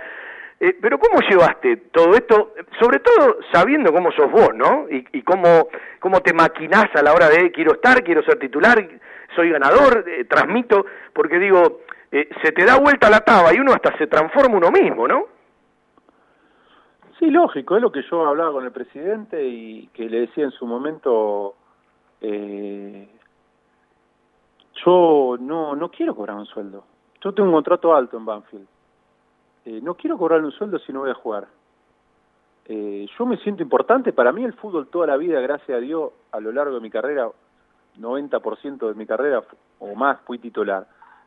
eh, pero ¿cómo llevaste todo esto, sobre todo sabiendo cómo sos vos, ¿no? Y, cómo, cómo te maquinás a la hora de quiero estar, quiero ser titular, soy ganador, eh, transmito, porque digo, eh, se te da vuelta la taba y uno hasta se transforma uno mismo, ¿no? Sí, lógico, es lo que yo hablaba con el presidente y que le decía en su momento, eh, yo no, no quiero cobrar un sueldo. Yo tengo un contrato alto en Banfield. Eh, no quiero cobrar un sueldo si no voy a jugar. Eh, yo me siento importante. Para mí el fútbol toda la vida, gracias a Dios, a lo largo de mi carrera, 90% de mi carrera o más fui titular.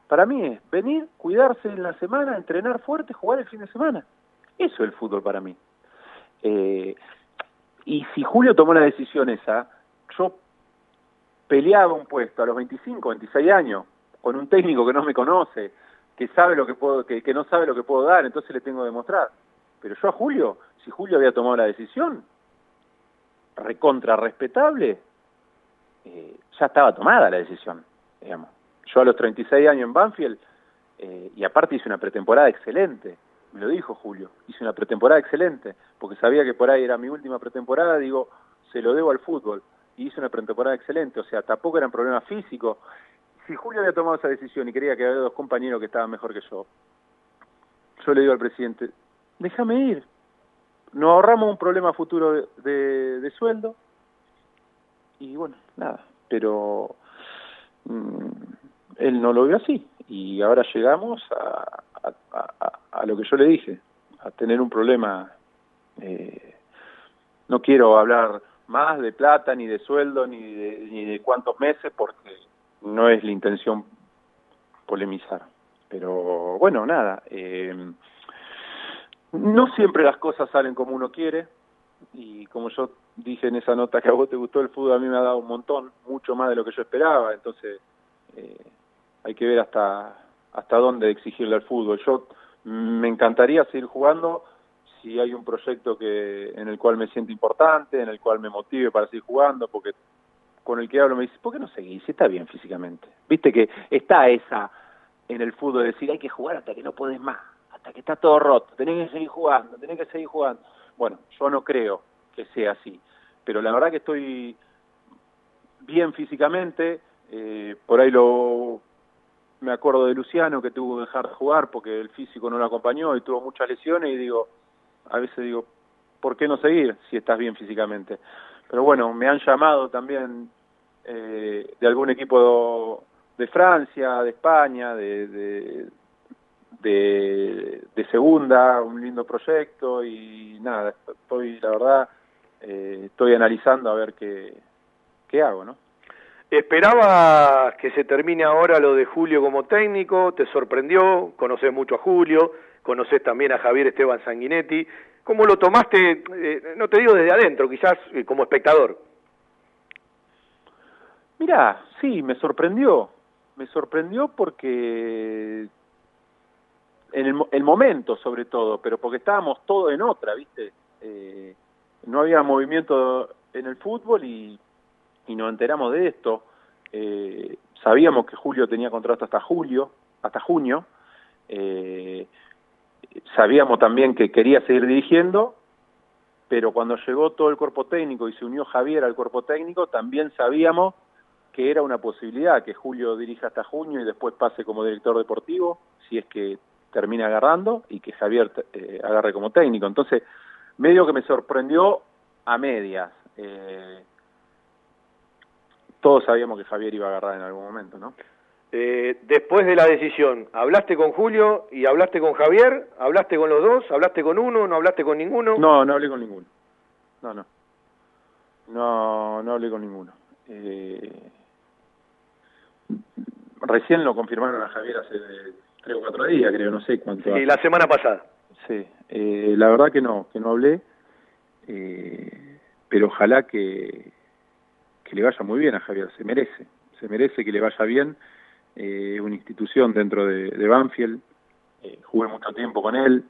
Para mí es venir, cuidarse en la semana, entrenar fuerte, jugar el fin de semana. Eso es el fútbol para mí. Eh, y si Julio tomó la decisión esa, yo peleaba un puesto a los 25, 26 años con un técnico que no me conoce, que sabe lo que puedo, que, no sabe lo que puedo dar, entonces le tengo que demostrar. Pero yo a Julio, si Julio había tomado la decisión, recontra respetable, eh, ya estaba tomada la decisión, digamos. Yo a los 36 años en Banfield, eh, y aparte hice una pretemporada excelente, me lo dijo Julio, hice una pretemporada excelente, porque sabía que por ahí era mi última pretemporada, digo, se lo debo al fútbol y hizo una pretemporada excelente, o sea, tampoco eran problemas físicos. Si Julio había tomado esa decisión y creía que había dos compañeros que estaban mejor que yo, yo le digo al presidente, déjame ir, nos ahorramos un problema futuro de, sueldo y bueno, nada, pero mm, él no lo vio así y ahora llegamos a, a, lo que yo le dije, a tener un problema. Eh, no quiero hablar más de plata, ni de sueldo, ni de, ni de cuántos meses, porque no es la intención polemizar. Pero bueno, nada. Eh, no siempre las cosas salen como uno quiere. y como yo dije en esa nota que a vos te gustó el fútbol, a mí me ha dado un montón, mucho más de lo que yo esperaba, entonces eh, hay que ver hasta, hasta dónde exigirle al fútbol. Yo me encantaría seguir jugando si hay un proyecto que en el cual me siento importante, en el cual me motive para seguir jugando, porque con el que hablo me dice, ¿por qué no seguís? Está bien físicamente. Viste que está esa en el fútbol de decir, hay que jugar hasta que no puedes más, hasta que está todo roto, tenés que seguir jugando, tenés que seguir jugando. Bueno, yo no creo que sea así, pero la verdad que estoy bien físicamente, eh, por ahí lo me acuerdo de Luciano que tuvo que dejar de jugar porque el físico no lo acompañó y tuvo muchas lesiones y digo, a veces digo, ¿por qué no seguir si estás bien físicamente? Pero bueno, me han llamado también eh, de algún equipo de Francia, de España, de, de, de, segunda, un lindo proyecto y nada, estoy, la verdad, eh, estoy analizando a ver qué, qué hago, ¿no? ¿Esperabas que se termine ahora lo de Julio como técnico? ¿Te sorprendió? ¿Conoces mucho a Julio? ¿Conoces también a Javier Esteban Sanguinetti? ¿Cómo lo tomaste, eh, no te digo desde adentro, quizás eh, como espectador? Mira, sí, me sorprendió. Me sorprendió porque en el, el, momento sobre todo, pero porque estábamos todos en otra, ¿viste? Eh, no había movimiento en el fútbol y y nos enteramos de esto. Eh, sabíamos que Julio tenía contrato hasta julio, hasta junio. Eh, sabíamos también que quería seguir dirigiendo, pero cuando llegó todo el cuerpo técnico y se unió Javier al cuerpo técnico, también sabíamos que era una posibilidad que Julio dirija hasta junio y después pase como director deportivo, si es que termina agarrando, y que Javier eh, agarre como técnico. Entonces, medio que me sorprendió a medias. Eh, todos sabíamos que Javier iba a agarrar en algún momento, ¿no? Eh, después de la decisión, ¿hablaste con Julio y hablaste con Javier? ¿Hablaste con los dos? ¿Hablaste con uno? ¿No hablaste con ninguno? No, no hablé con ninguno. No, no. No, no hablé con ninguno. Eh, recién lo confirmaron a Javier hace tres o cuatro días, creo, no sé cuánto. Sí, la semana pasada. Sí, eh, la verdad que no, que no hablé, eh, pero ojalá que, que le vaya muy bien a Javier, se merece, se merece que le vaya bien, eh, una institución dentro de, de Banfield, eh, jugué mucho tiempo con él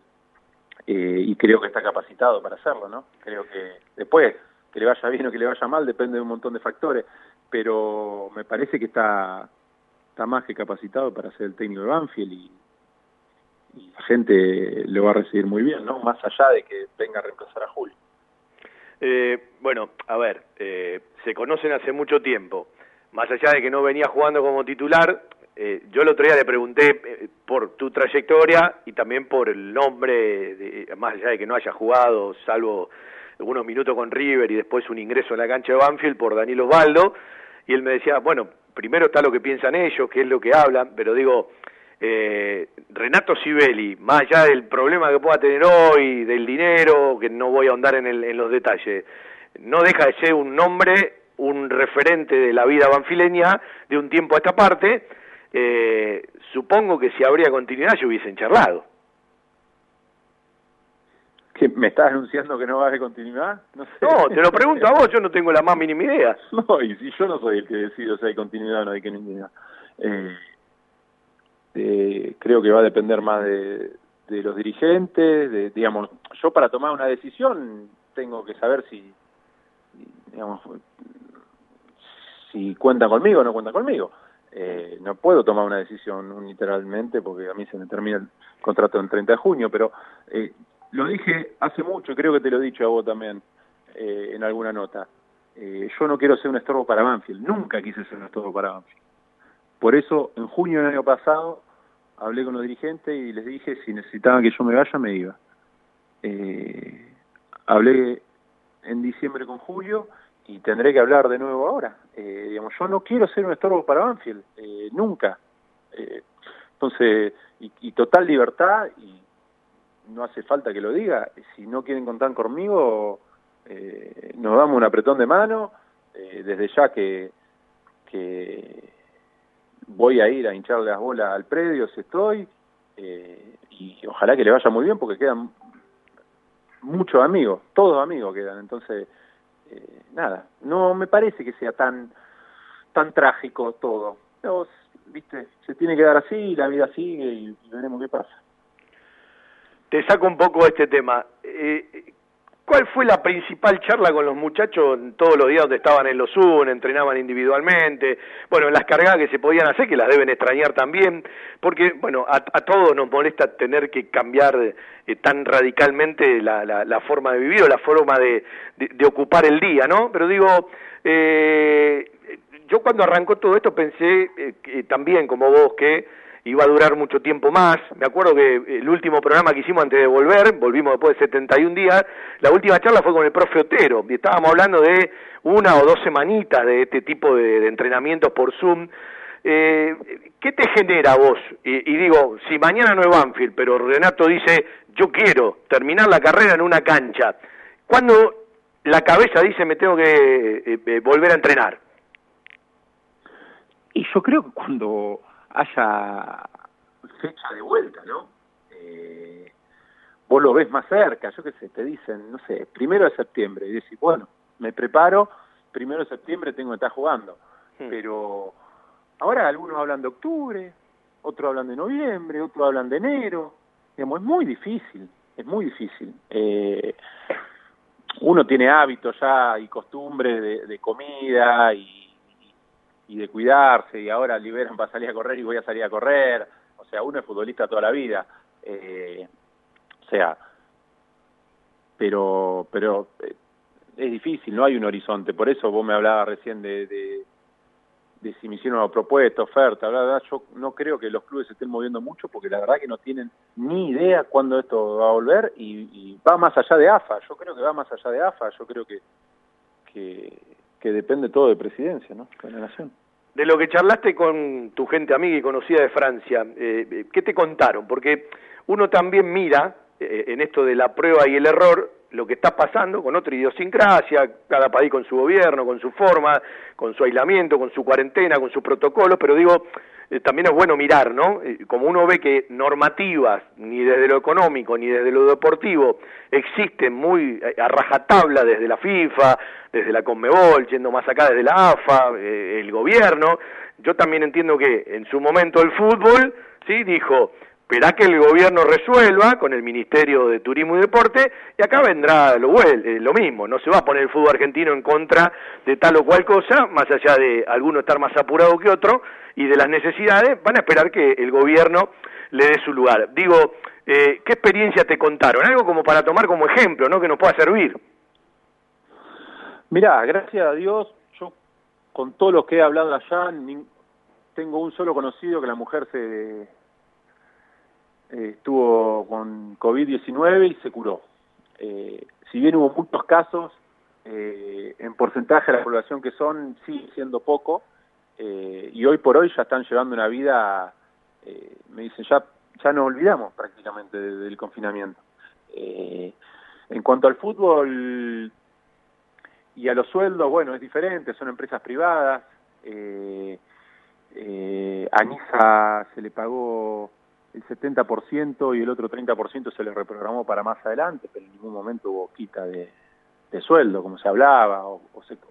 eh, y creo que está capacitado para hacerlo, ¿no? Creo que después, que le vaya bien o que le vaya mal, depende de un montón de factores, pero me parece que está, está más que capacitado para ser el técnico de Banfield y, y la gente lo va a recibir muy bien, ¿no? Más allá de que venga a reemplazar a Julio. Eh, bueno, a ver, eh, se conocen hace mucho tiempo. Más allá de que no venía jugando como titular, eh, yo el otro día le pregunté eh, por tu trayectoria y también por el nombre, de, más allá de que no haya jugado, salvo algunos minutos con River y después un ingreso en la cancha de Banfield por Daniel Osvaldo. Y él me decía, bueno, primero está lo que piensan ellos, qué es lo que hablan, pero digo, eh, Renato Sibeli, más allá del problema que pueda tener hoy, del dinero, que no voy a ahondar en, el, en los detalles, no deja de ser un nombre, un referente de la vida banfileña de un tiempo a esta parte. Eh, supongo que si habría continuidad se hubiesen charlado. ¿Que ¿Me estás anunciando que no va a haber continuidad? No, sé. no, te lo pregunto a vos, yo no tengo la más mínima idea. <laughs> No, y si yo no soy el que decido si hay continuidad o no hay continuidad. Eh, eh, creo que va a depender más de, de los dirigentes, de, digamos, yo para tomar una decisión tengo que saber si, digamos, si cuenta conmigo o no cuenta conmigo. Eh, no puedo tomar una decisión unilateralmente porque a mí se me termina el contrato el 30 de junio, pero eh, lo dije hace mucho creo que te lo he dicho a vos también eh, en alguna nota. Eh, yo no quiero ser un estorbo para Banfield, nunca quise ser un estorbo para Banfield. Por eso, en junio del año pasado, hablé con los dirigentes y les dije si necesitaban que yo me vaya, me iba. Eh, hablé en diciembre con Julio y tendré que hablar de nuevo ahora. Eh, digamos, yo no quiero ser un estorbo para Banfield, eh, nunca. Eh, entonces, y, y, total libertad, y no hace falta que lo diga, si no quieren contar conmigo, nos damos un apretón de mano, desde ya que, que voy a ir a hincharle las bolas al predio si estoy, eh, y ojalá que le vaya muy bien porque quedan muchos amigos, todos amigos quedan, entonces, eh, nada, no me parece que sea tan, tan trágico todo. Pero, viste, se tiene que dar así, la vida sigue y, veremos qué pasa. Te saco un poco de este tema. Eh, ¿Cuál fue la principal charla con los muchachos todos los días donde estaban en los Zoom, entrenaban individualmente? Bueno, en las cargadas que se podían hacer, que las deben extrañar también, porque, bueno, a, todos nos molesta tener que cambiar eh, tan radicalmente la, forma de vivir o la forma de, ocupar el día, ¿no? Pero digo, eh, yo cuando arrancó todo esto pensé eh, también, como vos, que iba a durar mucho tiempo más. Me acuerdo que el último programa que hicimos antes de volver, volvimos después de 71 días, la última charla fue con el profe Otero, y estábamos hablando de una o dos semanitas de este tipo de, entrenamientos por Zoom. Eh, ¿Qué te genera vos? Y, digo, si mañana no es Banfield, pero Renato dice, yo quiero terminar la carrera en una cancha, ¿cuándo la cabeza dice, me tengo que eh, eh, volver a entrenar? Y yo creo que cuando haya fecha de vuelta, ¿no? Eh, vos lo ves más cerca, yo qué sé, te dicen, no sé, primero de septiembre, y decís, bueno, me preparo, primero de septiembre tengo que estar jugando. Hmm. Pero ahora algunos hablan de octubre, otros hablan de noviembre, otros hablan de enero. Digamos, es muy difícil, es muy difícil. Eh, uno tiene hábitos ya y costumbres de comida y y de cuidarse y ahora liberan para salir a correr y voy a salir a correr. O sea, uno es futbolista toda la vida. Eh, o sea, pero, pero eh, es difícil, no hay un horizonte. Por eso vos me hablabas recién de, de, si me hicieron una propuesta, oferta, bla, Yo no creo que los clubes estén moviendo mucho porque la verdad que no tienen ni idea cuándo esto va a volver y, va más allá de AFA. Yo creo que va más allá de AFA. Yo creo que, que que depende todo de presidencia, ¿no? De lo que charlaste con tu gente amiga y conocida de Francia, eh, ¿qué te contaron? Porque uno también mira eh, en esto de la prueba y el error lo que está pasando con otra idiosincrasia, cada país con su gobierno, con su forma, con su aislamiento, con su cuarentena, con sus protocolos, pero digo, eh, también es bueno mirar, ¿no? Eh, como uno ve que normativas, ni desde lo económico ni desde lo deportivo, existen muy eh, a rajatabla desde la FIFA, desde la Conmebol, yendo más acá desde la AFA, el gobierno. Yo también entiendo que en su momento el fútbol, sí, dijo, Esperá que el gobierno resuelva con el Ministerio de Turismo y Deporte y acá vendrá lo, lo mismo, no se va a poner el fútbol argentino en contra de tal o cual cosa, más allá de alguno estar más apurado que otro y de las necesidades, van a esperar que el gobierno le dé su lugar. Digo, eh, ¿qué experiencia te contaron? Algo como para tomar como ejemplo, ¿no? Que nos pueda servir. Mirá, gracias a Dios, yo con todo lo que he hablado allá, tengo un solo conocido que la mujer se eh, estuvo con COVID-19 y se curó. Eh, si bien hubo muchos casos, eh, en porcentaje de la población que son, sigue siendo poco, y hoy por hoy ya están llevando una vida, me dicen, ya, ya nos olvidamos prácticamente del, confinamiento. en cuanto al fútbol y a los sueldos, bueno, es diferente, son empresas privadas. a Nisa se le pagó el 70% y el otro 30% se le reprogramó para más adelante, pero en ningún momento hubo quita de, sueldo, como se hablaba, o,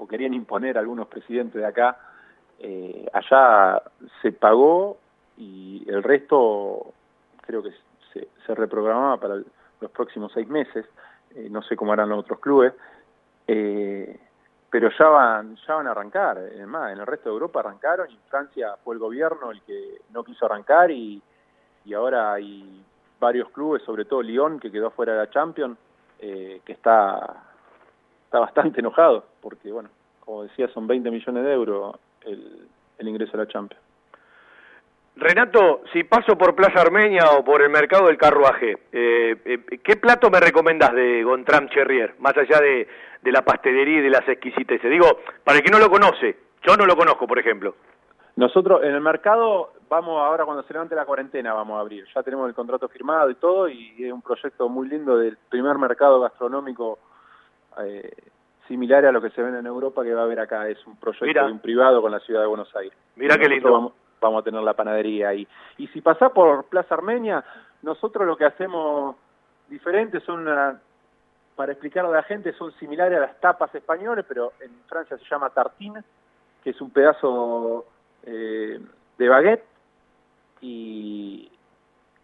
querían imponer algunos presidentes de acá. Eh, allá se pagó y el resto creo que se, reprogramaba para los próximos seis meses. Eh, no sé cómo harán los otros clubes. Eh, pero ya van, ya van a arrancar. Además, en el resto de Europa arrancaron y Francia fue el gobierno el que no quiso arrancar y, y ahora hay varios clubes, sobre todo Lyon, que quedó fuera de la Champions, eh, que está, está bastante enojado, porque, bueno, como decía, son 20 millones de euros el, el ingreso a la Champions. Renato, si paso por Plaza Armenia o por el mercado del carruaje, eh, eh, ¿qué plato me recomendás de Gontram Cherrier, más allá de, de la pastelería y de las exquisiteces? Digo, para el que no lo conoce, yo no lo conozco, por ejemplo. Nosotros en el mercado vamos ahora cuando se levante la cuarentena vamos a abrir. Ya tenemos el contrato firmado y todo y es un proyecto muy lindo del primer mercado gastronómico eh, similar a lo que se ve en Europa que va a haber acá. Es un proyecto de un privado con la ciudad de Buenos Aires. Mira qué lindo. Vamos, a tener la panadería ahí. Y si pasás por Plaza Armenia, nosotros lo que hacemos diferente son para explicarle a la gente, son similares a las tapas españoles, pero en Francia se llama tartine, que es un pedazo eh, de baguette. Y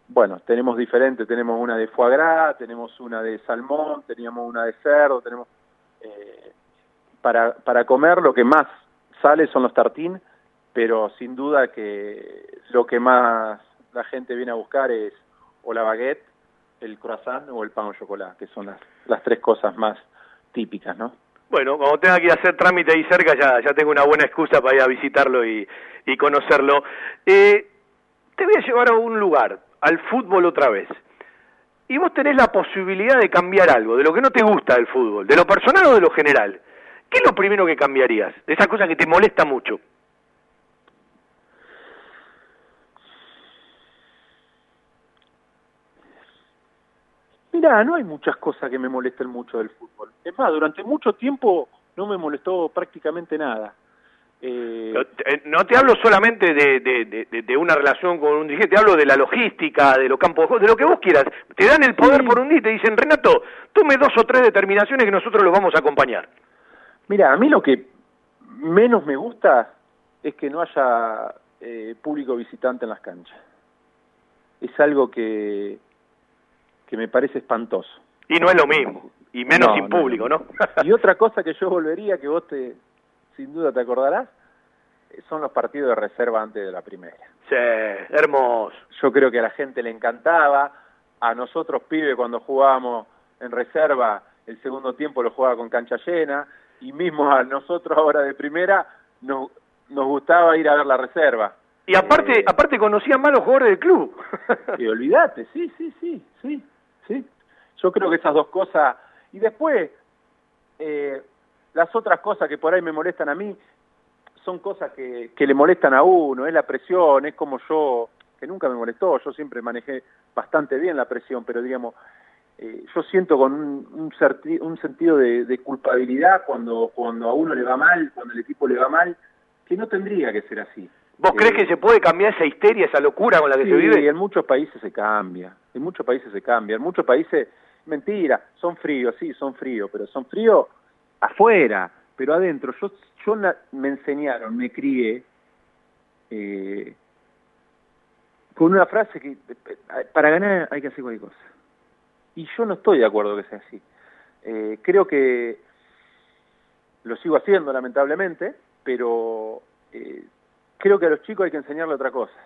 bueno, tenemos diferentes, tenemos una de foie gras, tenemos una de salmón, teníamos una de cerdo, tenemos... Eh, para, para comer lo que más sale son los tartines, pero sin duda que lo que más la gente viene a buscar es o la baguette, el croissant o el pan o chocolate, que son las, las tres cosas más típicas, ¿no? Bueno, cuando tenga que hacer trámite ahí cerca ya, ya tengo una buena excusa para ir a visitarlo y, y conocerlo. Eh, te voy a llevar a un lugar, al fútbol otra vez. Y vos tenés la posibilidad de cambiar algo, de lo que no te gusta del fútbol, de lo personal o de lo general. ¿Qué es lo primero que cambiarías? De esa cosa que te molesta mucho. Mira, no hay muchas cosas que me molesten mucho del fútbol. Es más, durante mucho tiempo no me molestó prácticamente nada. Eh... No te hablo solamente de, de, de, una relación con un dirigente, te hablo de la logística, de los campos de juego, de lo que vos quieras. Te dan el poder por un día y te dicen, Renato, tome dos o tres determinaciones que nosotros los vamos a acompañar. Mira, a mí lo que menos me gusta es que no haya eh, público visitante en las canchas. Es algo que, que me parece espantoso. Y no es lo mismo, y menos sin público, ¿no? y otra cosa que yo volvería, que vos te, sin duda te acordarás, son los partidos de reserva antes de la primera. Sí, hermoso. Yo creo que a la gente le encantaba, a nosotros pibe cuando jugábamos en reserva, el segundo tiempo lo jugaba con cancha llena, y mismo a nosotros ahora de primera nos, nos gustaba ir a ver la reserva. Y aparte, eh, aparte conocían más los jugadores del club. <laughs> y olvídate, sí, sí, sí, sí. ¿sí? Yo creo que esas dos cosas, y después, eh, las otras cosas que por ahí me molestan a mí, son cosas que, que le molestan a uno, es la presión, es como yo, que nunca me molestó, yo siempre manejé bastante bien la presión, pero digamos, eh, yo siento con un, un, un sentido de, de, culpabilidad cuando, cuando a uno le va mal, cuando el equipo le va mal, que no tendría que ser así. ¿Vos crees que se puede cambiar esa histeria, esa locura con la que se vive? en muchos países se cambia, en muchos países se cambia, en muchos países, mentira, son fríos, sí, son fríos, pero son fríos afuera, pero adentro. Yo, yo me enseñaron, me crié eh, con una frase que para ganar hay que hacer cualquier cosa. Y yo no estoy de acuerdo que sea así. Eh, creo que lo sigo haciendo lamentablemente, pero eh, creo que a los chicos hay que enseñarle otra cosa.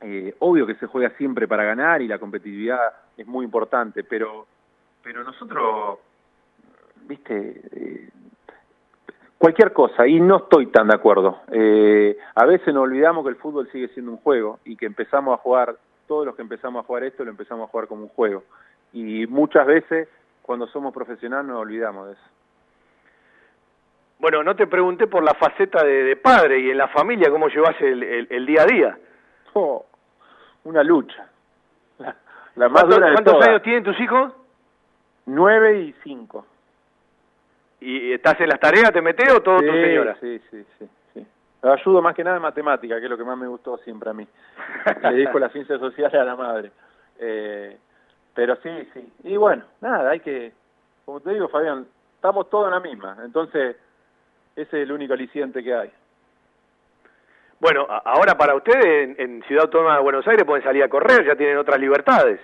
Eh, obvio que se juega siempre para ganar y la competitividad es muy importante, pero, pero nosotros, viste, eh, cualquier cosa, y no estoy tan de acuerdo. Eh, a veces nos olvidamos que el fútbol sigue siendo un juego y que empezamos a jugar, todos los que empezamos a jugar esto lo empezamos a jugar como un juego. Y muchas veces, cuando somos profesionales, nos olvidamos de eso. Bueno, no te pregunté por la faceta de, de padre y en la familia, ¿cómo llevas el, el, el día a día? Oh, una lucha. La, la más ¿Cuánto, ¿Cuántos años tienen tus hijos? Nueve y cinco. ¿Y estás en las tareas, te metes o todo sí, tu señora? Sí, sí, sí, sí. Ayudo más que nada en matemática, que es lo que más me gustó siempre a mí. Le dedico las ciencias sociales a la madre. Eh, pero sí, sí. Y bueno, nada, hay que, como te digo, Fabián, estamos todos en la misma. Entonces, ese es el único aliciente que hay. Bueno, ahora para ustedes en, en, Ciudad Autónoma de Buenos Aires pueden salir a correr, ya tienen otras libertades.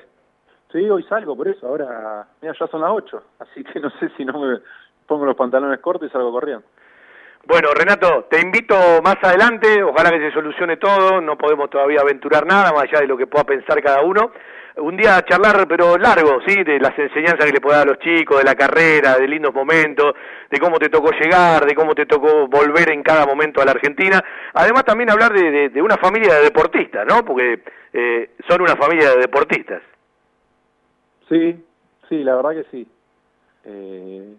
Sí, hoy salgo por eso, ahora, mira, ya son las 8, así que no sé si no me pongo los pantalones cortos y salgo corriendo. Bueno, Renato, te invito más adelante, ojalá que se solucione todo, no podemos todavía aventurar nada más allá de lo que pueda pensar cada uno. Un día a charlar, pero largo, ¿sí? De las enseñanzas que le puede dar a los chicos, de la carrera, de lindos momentos, de cómo te tocó llegar, de cómo te tocó volver en cada momento a la Argentina. Además también hablar de, de, de una familia de deportistas, ¿no? Porque eh, son una familia de deportistas. Sí, sí, la verdad que sí. Eh,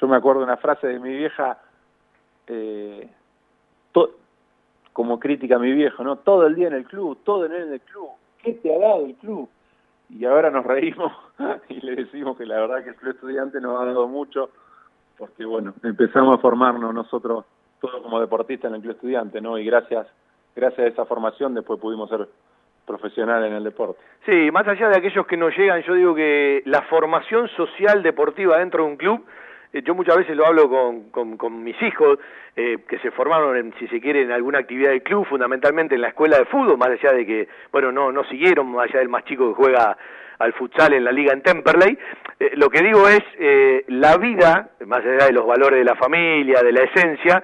yo me acuerdo de una frase de mi vieja, eh, como crítica a mi viejo, ¿no? Todo el día en el club, todo el día en el club. ¿Qué te ha dado el club? Y ahora nos reímos <laughs> y le decimos que la verdad que el club estudiante nos ha dado mucho, porque bueno, empezamos a formarnos nosotros todos como deportistas en el club estudiante, ¿no? Y gracias, gracias a esa formación después pudimos ser profesional en el deporte. Sí, más allá de aquellos que no llegan, yo digo que la formación social deportiva dentro de un club, yo muchas veces lo hablo con, con, mis hijos, eh, que se formaron, en, si se quiere, en alguna actividad del club, fundamentalmente en la escuela de fútbol, más allá de que, bueno, no, no siguieron, más allá del más chico que juega al futsal en la liga en Temperley. Eh, lo que digo es, la vida, más allá de los valores de la familia, de la esencia,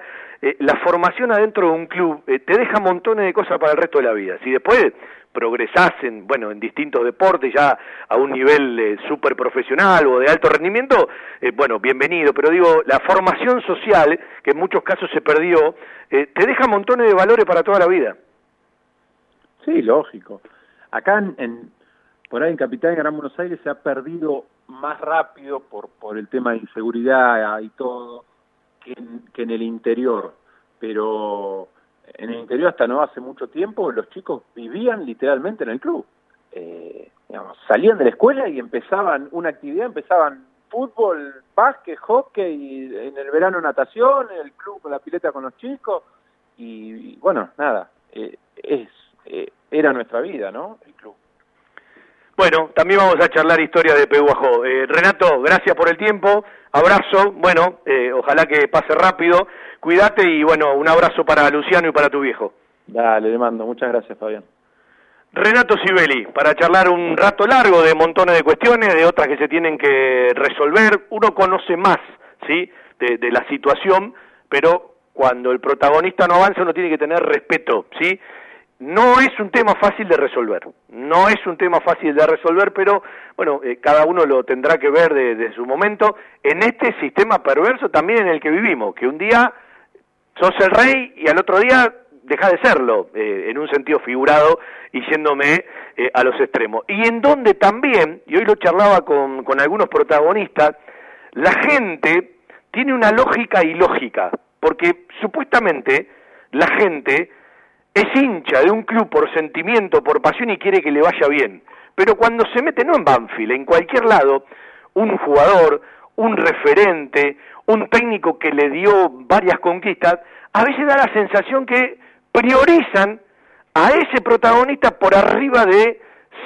la formación adentro de un club te deja montones de cosas para el resto de la vida. Si después progresás en, bueno, en distintos deportes ya a un nivel eh, súper profesional o de alto rendimiento, eh, bueno, bienvenido, pero digo, la formación social, que en muchos casos se perdió, eh, te deja montones de valores para toda la vida. Sí, lógico. Acá en, por ahí en Capital Gran Buenos Aires se ha perdido más rápido por, el tema de inseguridad y todo que que en el interior, pero en el interior hasta no hace mucho tiempo los chicos vivían literalmente en el club. Eh, digamos, salían de la escuela y empezaban una actividad, empezaban fútbol, básquet, hockey, en el verano natación, en el club con la pileta con los chicos y, bueno, nada, eh, es eh, era nuestra vida, ¿no? El club. Bueno, también vamos a charlar historia de Peguajó. Eh, Renato, gracias por el tiempo, abrazo, bueno, eh, ojalá que pase rápido, cuídate y bueno, un abrazo para Luciano y para tu viejo. Dale, le mando, muchas gracias Fabián. Renato Sibeli, para charlar un rato largo de montones de cuestiones, de otras que se tienen que resolver, uno conoce más, ¿sí?, de, de la situación, pero cuando el protagonista no avanza uno tiene que tener respeto, ¿sí?, no es un tema fácil de resolver, no es un tema fácil de resolver, pero bueno, eh, cada uno lo tendrá que ver desde su momento en este sistema perverso también en el que vivimos, que un día sos el rey y al otro día deja de serlo, eh, en un sentido figurado y yéndome eh, a los extremos. Y en donde también, y hoy lo charlaba con, con algunos protagonistas, la gente tiene una lógica ilógica, porque supuestamente la gente es hincha de un club por sentimiento, por pasión y quiere que le vaya bien. Pero cuando se mete, no en Banfield, en cualquier lado, un jugador, un referente, un técnico que le dio varias conquistas, a veces da la sensación que priorizan a ese protagonista por arriba de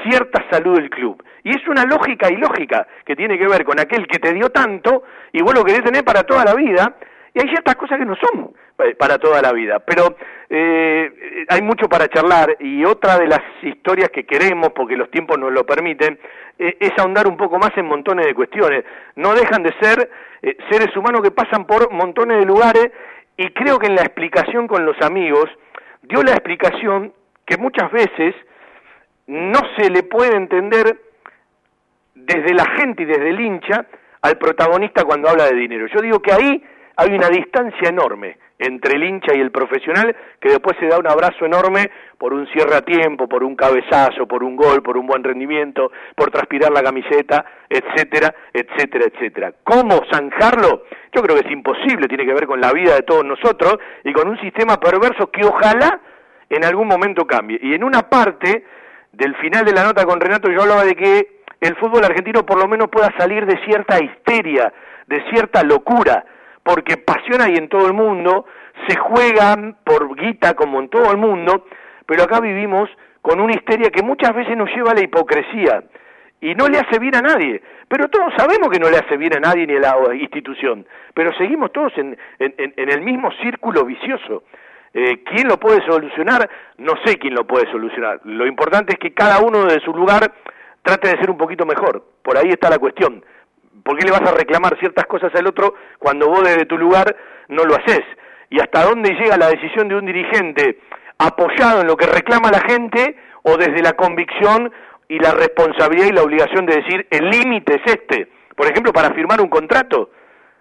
cierta salud del club. Y es una lógica ilógica que tiene que ver con aquel que te dio tanto y vos lo querés tener para toda la vida, y hay ciertas cosas que no son para toda la vida. Pero eh, hay mucho para charlar y otra de las historias que queremos, porque los tiempos nos lo permiten, eh, es ahondar un poco más en montones de cuestiones. No dejan de ser eh, seres humanos que pasan por montones de lugares y creo que en la explicación con los amigos dio la explicación que muchas veces no se le puede entender desde la gente y desde el hincha al protagonista cuando habla de dinero. Yo digo que ahí hay una distancia enorme entre el hincha y el profesional que después se da un abrazo enorme por un cierre a tiempo, por un cabezazo, por un gol, por un buen rendimiento, por transpirar la camiseta, etcétera, etcétera, etcétera. ¿Cómo zanjarlo? Yo creo que es imposible, tiene que ver con la vida de todos nosotros y con un sistema perverso que ojalá en algún momento cambie. Y en una parte del final de la nota con Renato yo hablaba de que el fútbol argentino por lo menos pueda salir de cierta histeria, de cierta locura, porque pasión hay en todo el mundo, se juegan por guita como en todo el mundo, pero acá vivimos con una histeria que muchas veces nos lleva a la hipocresía y no le hace bien a nadie. Pero todos sabemos que no le hace bien a nadie ni a la institución, pero seguimos todos en, en, el mismo círculo vicioso. Eh, ¿Quién lo puede solucionar? No sé quién lo puede solucionar. Lo importante es que cada uno de su lugar trate de ser un poquito mejor. Por ahí está la cuestión. ¿Por qué le vas a reclamar ciertas cosas al otro cuando vos desde tu lugar no lo haces? ¿Y hasta dónde llega la decisión de un dirigente apoyado en lo que reclama la gente o desde la convicción y la responsabilidad y la obligación de decir el límite es este? Por ejemplo, para firmar un contrato.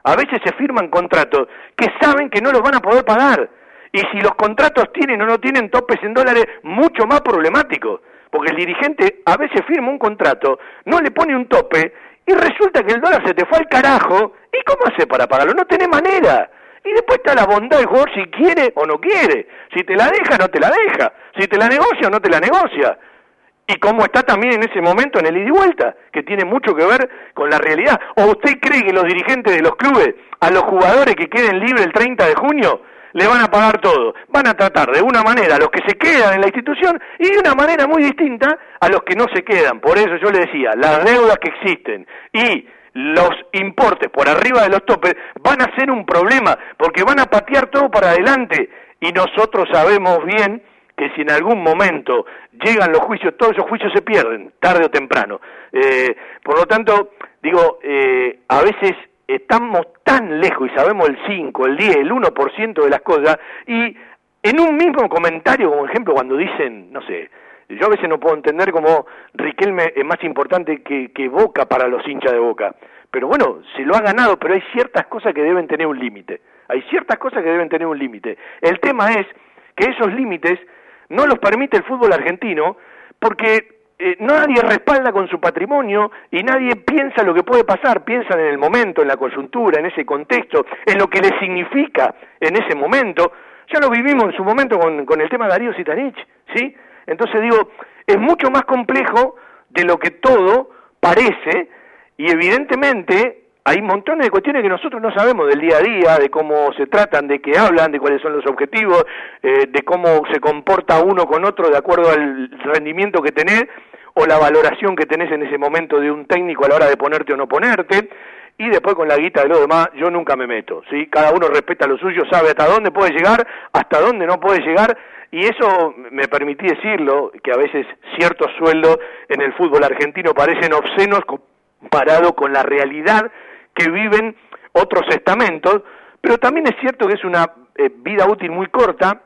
A veces se firman contratos que saben que no los van a poder pagar. Y si los contratos tienen o no tienen topes en dólares, mucho más problemático. Porque el dirigente a veces firma un contrato, no le pone un tope y resulta que el dólar se te fue al carajo, ¿y cómo hace para pagarlo? No tiene manera. Y después está la bondad del jugador si quiere o no quiere, si te la deja no te la deja, si te la negocia o no te la negocia. Y cómo está también en ese momento en el ida y vuelta, que tiene mucho que ver con la realidad. ¿O usted cree que los dirigentes de los clubes, a los jugadores que queden libres el 30 de junio, le van a pagar todo. Van a tratar de una manera a los que se quedan en la institución y de una manera muy distinta a los que no se quedan. Por eso yo le decía, las deudas que existen y los importes por arriba de los topes van a ser un problema porque van a patear todo para adelante y nosotros sabemos bien que si en algún momento llegan los juicios, todos esos juicios se pierden, tarde o temprano. Eh, por lo tanto, digo, eh, a veces estamos tan lejos y sabemos el 5, el 10, el 1% de las cosas y en un mismo comentario, como ejemplo, cuando dicen, no sé, yo a veces no puedo entender cómo Riquelme es más importante que, que Boca para los hinchas de Boca. Pero bueno, se lo ha ganado, pero hay ciertas cosas que deben tener un límite. Hay ciertas cosas que deben tener un límite. El tema es que esos límites no los permite el fútbol argentino porque eh, nadie respalda con su patrimonio y nadie piensa lo que puede pasar, piensan en el momento, en la coyuntura, en ese contexto, en lo que le significa en ese momento. Ya lo vivimos en su momento con, con el tema de Darío Sitanich, ¿sí? Entonces digo, es mucho más complejo de lo que todo parece y evidentemente hay montones de cuestiones que nosotros no sabemos del día a día, de cómo se tratan, de qué hablan, de cuáles son los objetivos, eh, de cómo se comporta uno con otro de acuerdo al rendimiento que tenés o la valoración que tenés en ese momento de un técnico a la hora de ponerte o no ponerte. Y después con la guita de los demás, yo nunca me meto, ¿sí? Cada uno respeta lo suyo, sabe hasta dónde puede llegar, hasta dónde no puede llegar, y eso me permití decirlo, que a veces ciertos sueldos en el fútbol argentino parecen obscenos comparado con la realidad que viven otros estamentos, pero también es cierto que es una eh, vida útil muy corta,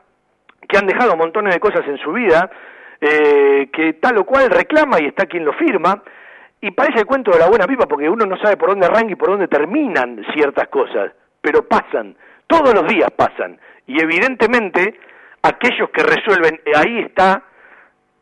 que han dejado montones de cosas en su vida, eh, que tal o cual reclama y está quien lo firma, y parece el cuento de la buena pipa porque uno no sabe por dónde arranca y por dónde terminan ciertas cosas, pero pasan, todos los días pasan, y evidentemente aquellos que resuelven, eh, ahí está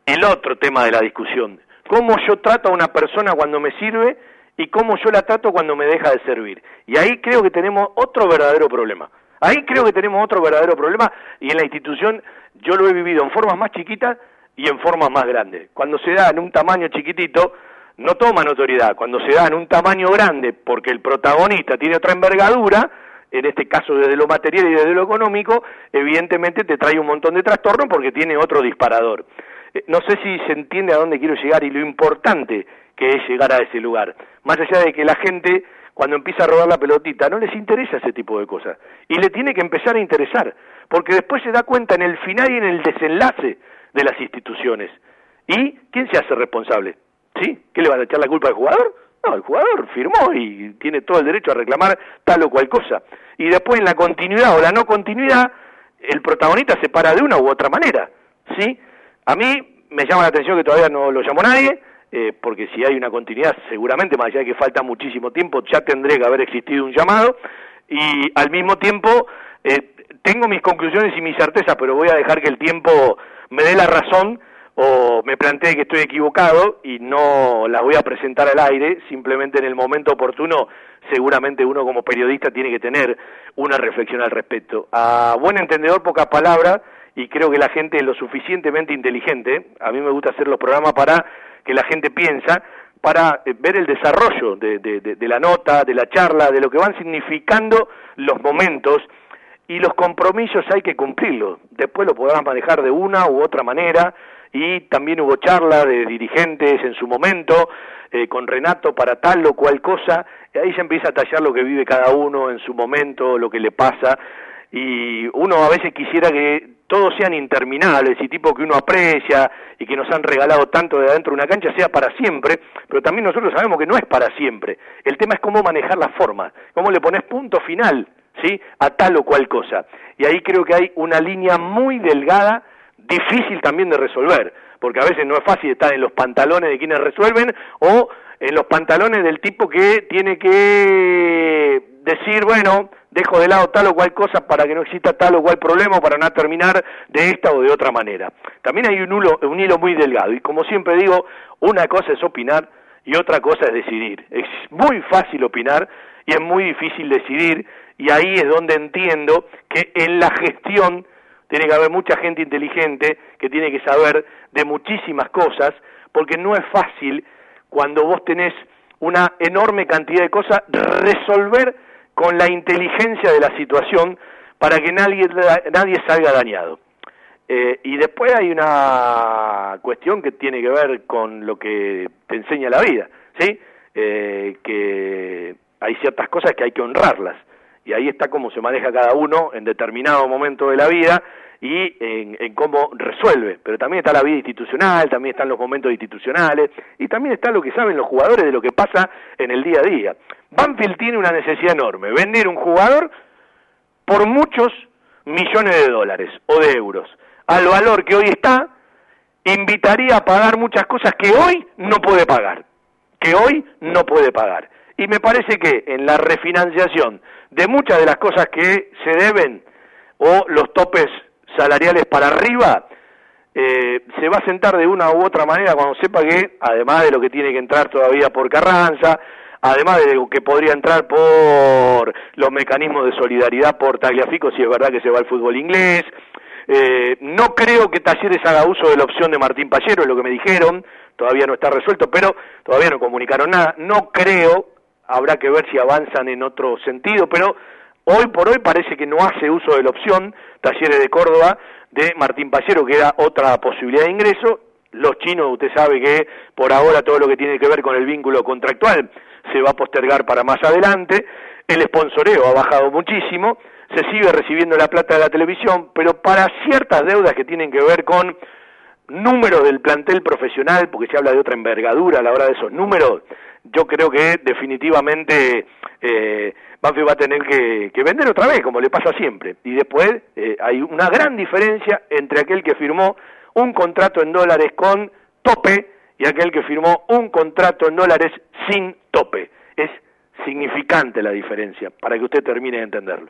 el otro tema de la discusión, cómo yo trato a una persona cuando me sirve y cómo yo la trato cuando me deja de servir. Y ahí creo que tenemos otro verdadero problema. Ahí creo que tenemos otro verdadero problema y en la institución yo lo he vivido en formas más chiquitas y en formas más grandes. Cuando se da en un tamaño chiquitito, no toma notoriedad. Cuando se da en un tamaño grande, porque el protagonista tiene otra envergadura, en este caso desde lo material y desde lo económico, evidentemente te trae un montón de trastornos porque tiene otro disparador. Eh, no sé si se entiende a dónde quiero llegar y lo importante que es llegar a ese lugar. Más allá de que la gente, cuando empieza a rodar la pelotita, no les interesa ese tipo de cosas. Y le tiene que empezar a interesar, porque después se da cuenta en el final y en el desenlace de las instituciones. ¿Y quién se hace responsable? ¿Sí? ¿Qué le van a echar la culpa al jugador? No, el jugador firmó y tiene todo el derecho a reclamar tal o cual cosa. Y después en la continuidad o la no continuidad, el protagonista se para de una u otra manera. ¿Sí? A mí me llama la atención que todavía no lo llamó nadie, eh, porque si hay una continuidad, seguramente, más allá de que falta muchísimo tiempo, ya tendré que haber existido un llamado, y al mismo tiempo eh, tengo mis conclusiones y mis certezas, pero voy a dejar que el tiempo me dé la razón o me plantee que estoy equivocado y no las voy a presentar al aire, simplemente en el momento oportuno, seguramente uno como periodista tiene que tener una reflexión al respecto. A buen entendedor, pocas palabras, y creo que la gente es lo suficientemente inteligente, a mí me gusta hacer los programas para que la gente piensa para eh, ver el desarrollo de, de, la nota, de la charla, de lo que van significando los momentos y los compromisos hay que cumplirlos. Después lo podrán manejar de una u otra manera y también hubo charla de dirigentes en su momento eh, con Renato para tal o cual cosa y ahí se empieza a tallar lo que vive cada uno en su momento, lo que le pasa y uno a veces quisiera que todos sean interminables y tipo que uno aprecia y que nos han regalado tanto de adentro de una cancha sea para siempre, pero también nosotros sabemos que no es para siempre. El tema es cómo manejar la forma, cómo le pones punto final, ¿sí? a tal o cual cosa. Y ahí creo que hay una línea muy delgada, difícil también de resolver, porque a veces no es fácil estar en los pantalones de quienes resuelven o en los pantalones del tipo que tiene que decir, bueno, dejo de lado tal o cual cosa para que no exista tal o cual problema para no terminar de esta o de otra manera. También hay un, un hilo muy delgado y como siempre digo, una cosa es opinar y otra cosa es decidir. Es muy fácil opinar y es muy difícil decidir y ahí es donde entiendo que en la gestión tiene que haber mucha gente inteligente que tiene que saber de muchísimas cosas porque no es fácil cuando vos tenés una enorme cantidad de cosas resolver con la inteligencia de la situación, para que nadie, nadie salga dañado. Eh, y después hay una cuestión que tiene que ver con lo que te enseña la vida, ¿sí? Eh, que hay ciertas cosas que hay que honrarlas. Y ahí está cómo se maneja cada uno en determinado momento de la vida y en, cómo resuelve. Pero también está la vida institucional, también están los momentos institucionales y también está lo que saben los jugadores de lo que pasa en el día a día. Banfield tiene una necesidad enorme, vender un jugador por muchos millones de dólares o de euros. Al valor que hoy está, invitaría a pagar muchas cosas que hoy no puede pagar, que hoy no puede pagar. Y me parece que en la refinanciación de muchas de las cosas que se deben o los topes salariales para arriba, eh, se va a sentar de una u otra manera cuando sepa que, además de lo que tiene que entrar todavía por Carranza, además de lo que podría entrar por los mecanismos de solidaridad por Tagliafico, si es verdad que se va al fútbol inglés. Eh, no creo que Talleres haga uso de la opción de Martín Pallero, es lo que me dijeron, todavía no está resuelto, pero todavía no comunicaron nada. No creo, habrá que ver si avanzan en otro sentido, pero hoy por hoy parece que no hace uso de la opción Talleres de Córdoba de Martín Pallero, que era otra posibilidad de ingreso. Los chinos, usted sabe que por ahora todo lo que tiene que ver con el vínculo contractual se va a postergar para más adelante, el sponsoreo ha bajado muchísimo, se sigue recibiendo la plata de la televisión, pero para ciertas deudas que tienen que ver con números del plantel profesional, porque se habla de otra envergadura a la hora de esos números, yo creo que definitivamente eh, va a tener que, vender otra vez, como le pasa siempre. Y después eh, hay una gran diferencia entre aquel que firmó un contrato en dólares con tope y aquel que firmó un contrato en dólares sin tope. Es significante la diferencia, para que usted termine de entenderlo.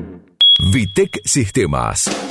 Vitec Sistemas.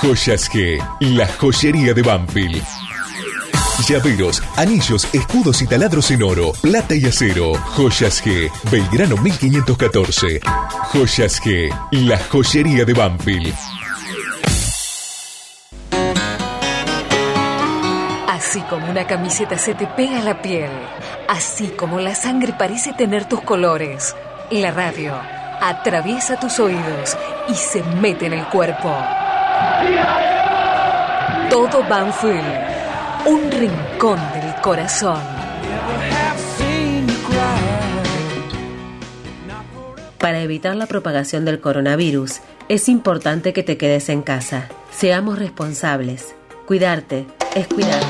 Joyas G, la joyería de Banfield. Llaveros, anillos, escudos y taladros en oro, plata y acero. Joyas G, Belgrano 1514. Joyas G, la joyería de Banfield. Así como una camiseta se te pega a la piel, así como la sangre parece tener tus colores, la radio atraviesa tus oídos y se mete en el cuerpo. Todo Banfield, un rincón del corazón. Para evitar la propagación del coronavirus, es importante que te quedes en casa. Seamos responsables. Cuidarte es cuidar.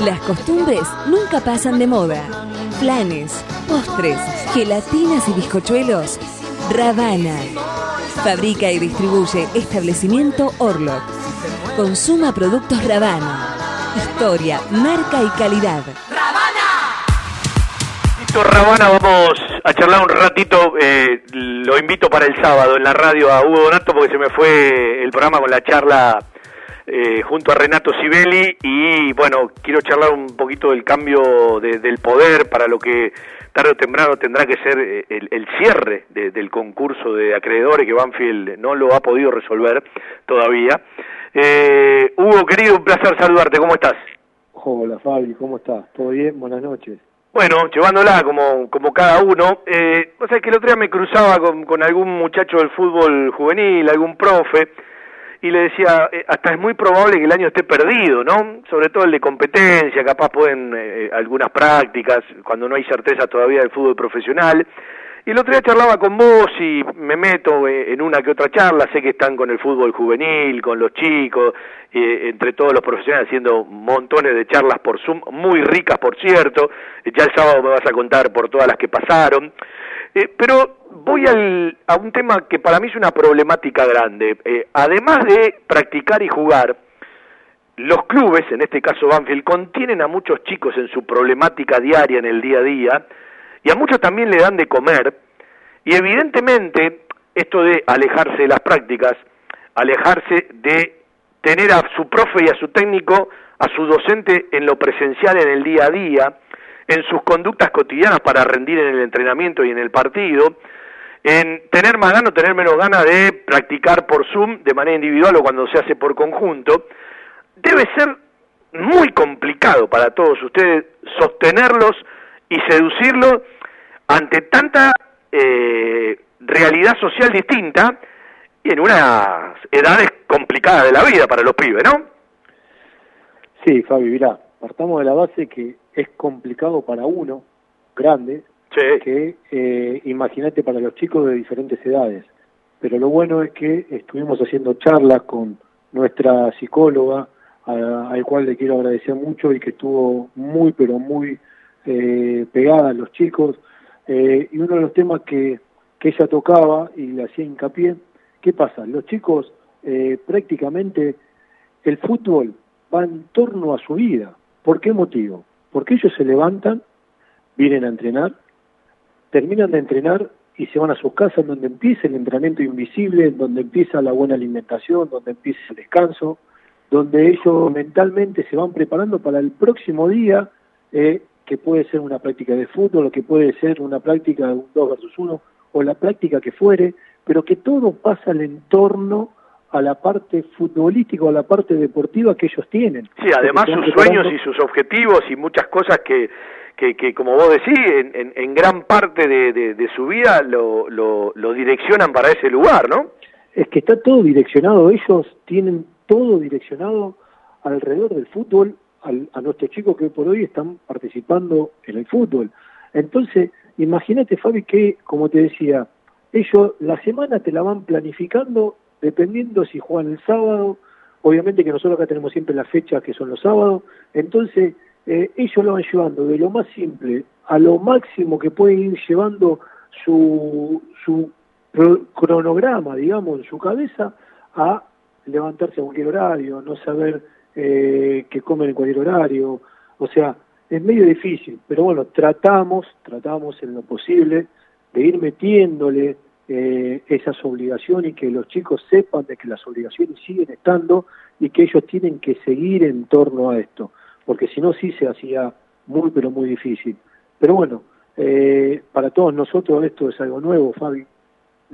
Las costumbres nunca pasan de moda. Planes, postres, gelatinas y bizcochuelos Ravana. Fabrica y distribuye establecimiento Orlok. Consuma productos Ravana. Historia, marca y calidad. ¡Ravana! Listo, Ravana, vamos a charlar un ratito. Eh, lo invito para el sábado en la radio a Hugo Donato porque se me fue el programa con la charla eh, junto a Renato Sibeli y bueno, quiero charlar un poquito del cambio del poder para lo que tarde o temprano tendrá que ser eh, el, cierre del concurso de acreedores que Banfield no lo ha podido resolver todavía. Eh, Hugo, querido, un placer saludarte, ¿cómo estás? Hola Fabi, ¿cómo estás? ¿Todo bien? Buenas noches. Bueno, llevándola como, como cada uno. Eh, o sea, que el otro día me cruzaba con, con algún muchacho del fútbol juvenil, algún profe, y le decía, eh, hasta es muy probable que el año esté perdido, ¿no? Sobre todo el de competencia, capaz pueden eh, algunas prácticas, cuando no hay certeza todavía del fútbol profesional. Y el otro día charlaba con vos y me meto eh, en una que otra charla, sé que están con el fútbol juvenil, con los chicos, eh, entre todos los profesionales haciendo montones de charlas por Zoom, muy ricas por cierto, ya el sábado me vas a contar por todas las que pasaron. Eh, pero voy al, a un tema que para mí es una problemática grande. además de practicar y jugar, los clubes, en este caso Banfield, contienen a muchos chicos en su problemática diaria en el día a día, y a muchos también le dan de comer, y evidentemente esto de alejarse de las prácticas, alejarse de tener a su profe y a su técnico, a su docente en lo presencial en el día a día, en sus conductas cotidianas para rendir en el entrenamiento y en el partido, en tener más ganas o tener menos ganas de practicar por Zoom de manera individual o cuando se hace por conjunto, debe ser muy complicado para todos ustedes sostenerlos y seducirlo ante tanta eh, realidad social distinta y en unas edades complicadas de la vida para los pibes, ¿no? Sí, Fabi, mirá, partamos de la base que es complicado para uno, grande, que eh, imagínate para los chicos de diferentes edades. Pero lo bueno es que estuvimos haciendo charlas con nuestra psicóloga, al cual le quiero agradecer mucho y que estuvo muy, pero muy eh, pegada a los chicos. Eh, y uno de los temas que, que ella tocaba y le hacía hincapié, ¿qué pasa? Los chicos eh, prácticamente el fútbol va en torno a su vida. ¿Por qué motivo? Porque ellos se levantan, vienen a entrenar, terminan de entrenar y se van a sus casas donde empieza el entrenamiento invisible, donde empieza la buena alimentación, donde empieza el descanso, donde ellos mentalmente se van preparando para el próximo día eh, que puede ser una práctica de fútbol, o que puede ser una práctica de un 2 versus 1, o la práctica que fuere, pero que todo pasa al entorno a la parte futbolística o a la parte deportiva que ellos tienen. Sí, además sus sueños y sus objetivos y muchas cosas que, que, que como vos decís, en, en, gran parte de, de, su vida lo, lo, lo direccionan para ese lugar, ¿no? Es que está todo direccionado, ellos tienen todo direccionado alrededor del fútbol a nuestros chicos que por hoy están participando en el fútbol. Entonces, imagínate, Fabi, que, como te decía, ellos la semana te la van planificando dependiendo si juegan el sábado, obviamente que nosotros acá tenemos siempre las fechas que son los sábados, entonces eh, ellos lo van llevando de lo más simple a lo máximo que pueden ir llevando su, su cronograma, digamos, en su cabeza, a levantarse a cualquier horario, no saber eh, que comen en cualquier horario, o sea, es medio difícil, pero bueno, tratamos, tratamos en lo posible de ir metiéndole eh, esas obligaciones y que los chicos sepan de que las obligaciones siguen estando y que ellos tienen que seguir en torno a esto, porque si no sí se hacía muy pero muy difícil. Pero bueno, eh, para todos nosotros esto es algo nuevo, Fabi.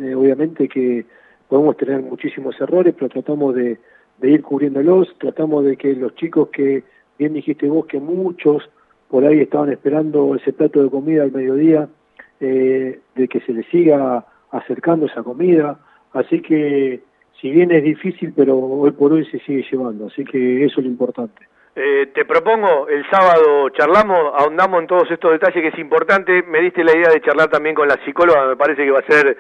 Eh, obviamente que podemos tener muchísimos errores, pero tratamos de, de ir cubriéndolos, tratamos de que los chicos que, bien dijiste vos, que muchos por ahí estaban esperando ese plato de comida al mediodía, eh, de que se les siga acercando esa comida, así que si bien es difícil, pero hoy por hoy se sigue llevando, así que eso es lo importante. Eh, te propongo, el sábado charlamos, ahondamos en todos estos detalles que es importante, me diste la idea de charlar también con la psicóloga, me parece que va a ser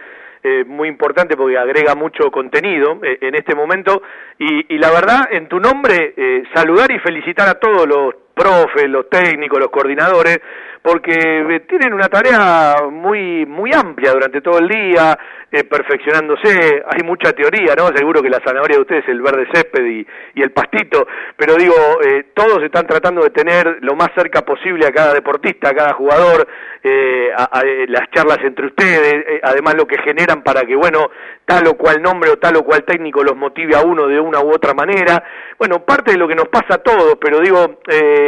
eh, muy importante porque agrega mucho contenido eh, en este momento. Y, y, la verdad en tu nombre eh, saludar y felicitar a todos los profes, los técnicos, los coordinadores porque eh, tienen una tarea muy muy amplia durante todo el día, eh, perfeccionándose, hay mucha teoría, ¿no? Seguro que la zanahoria de ustedes es el verde césped y, el pastito, pero digo, eh, todos están tratando de tener lo más cerca posible a cada deportista, a cada jugador, eh, a, a, las charlas entre ustedes, eh, además lo que generan para que, bueno, tal o cual nombre o tal o cual técnico los motive a uno de una u otra manera. Bueno, parte de lo que nos pasa a todos, pero digo, eh,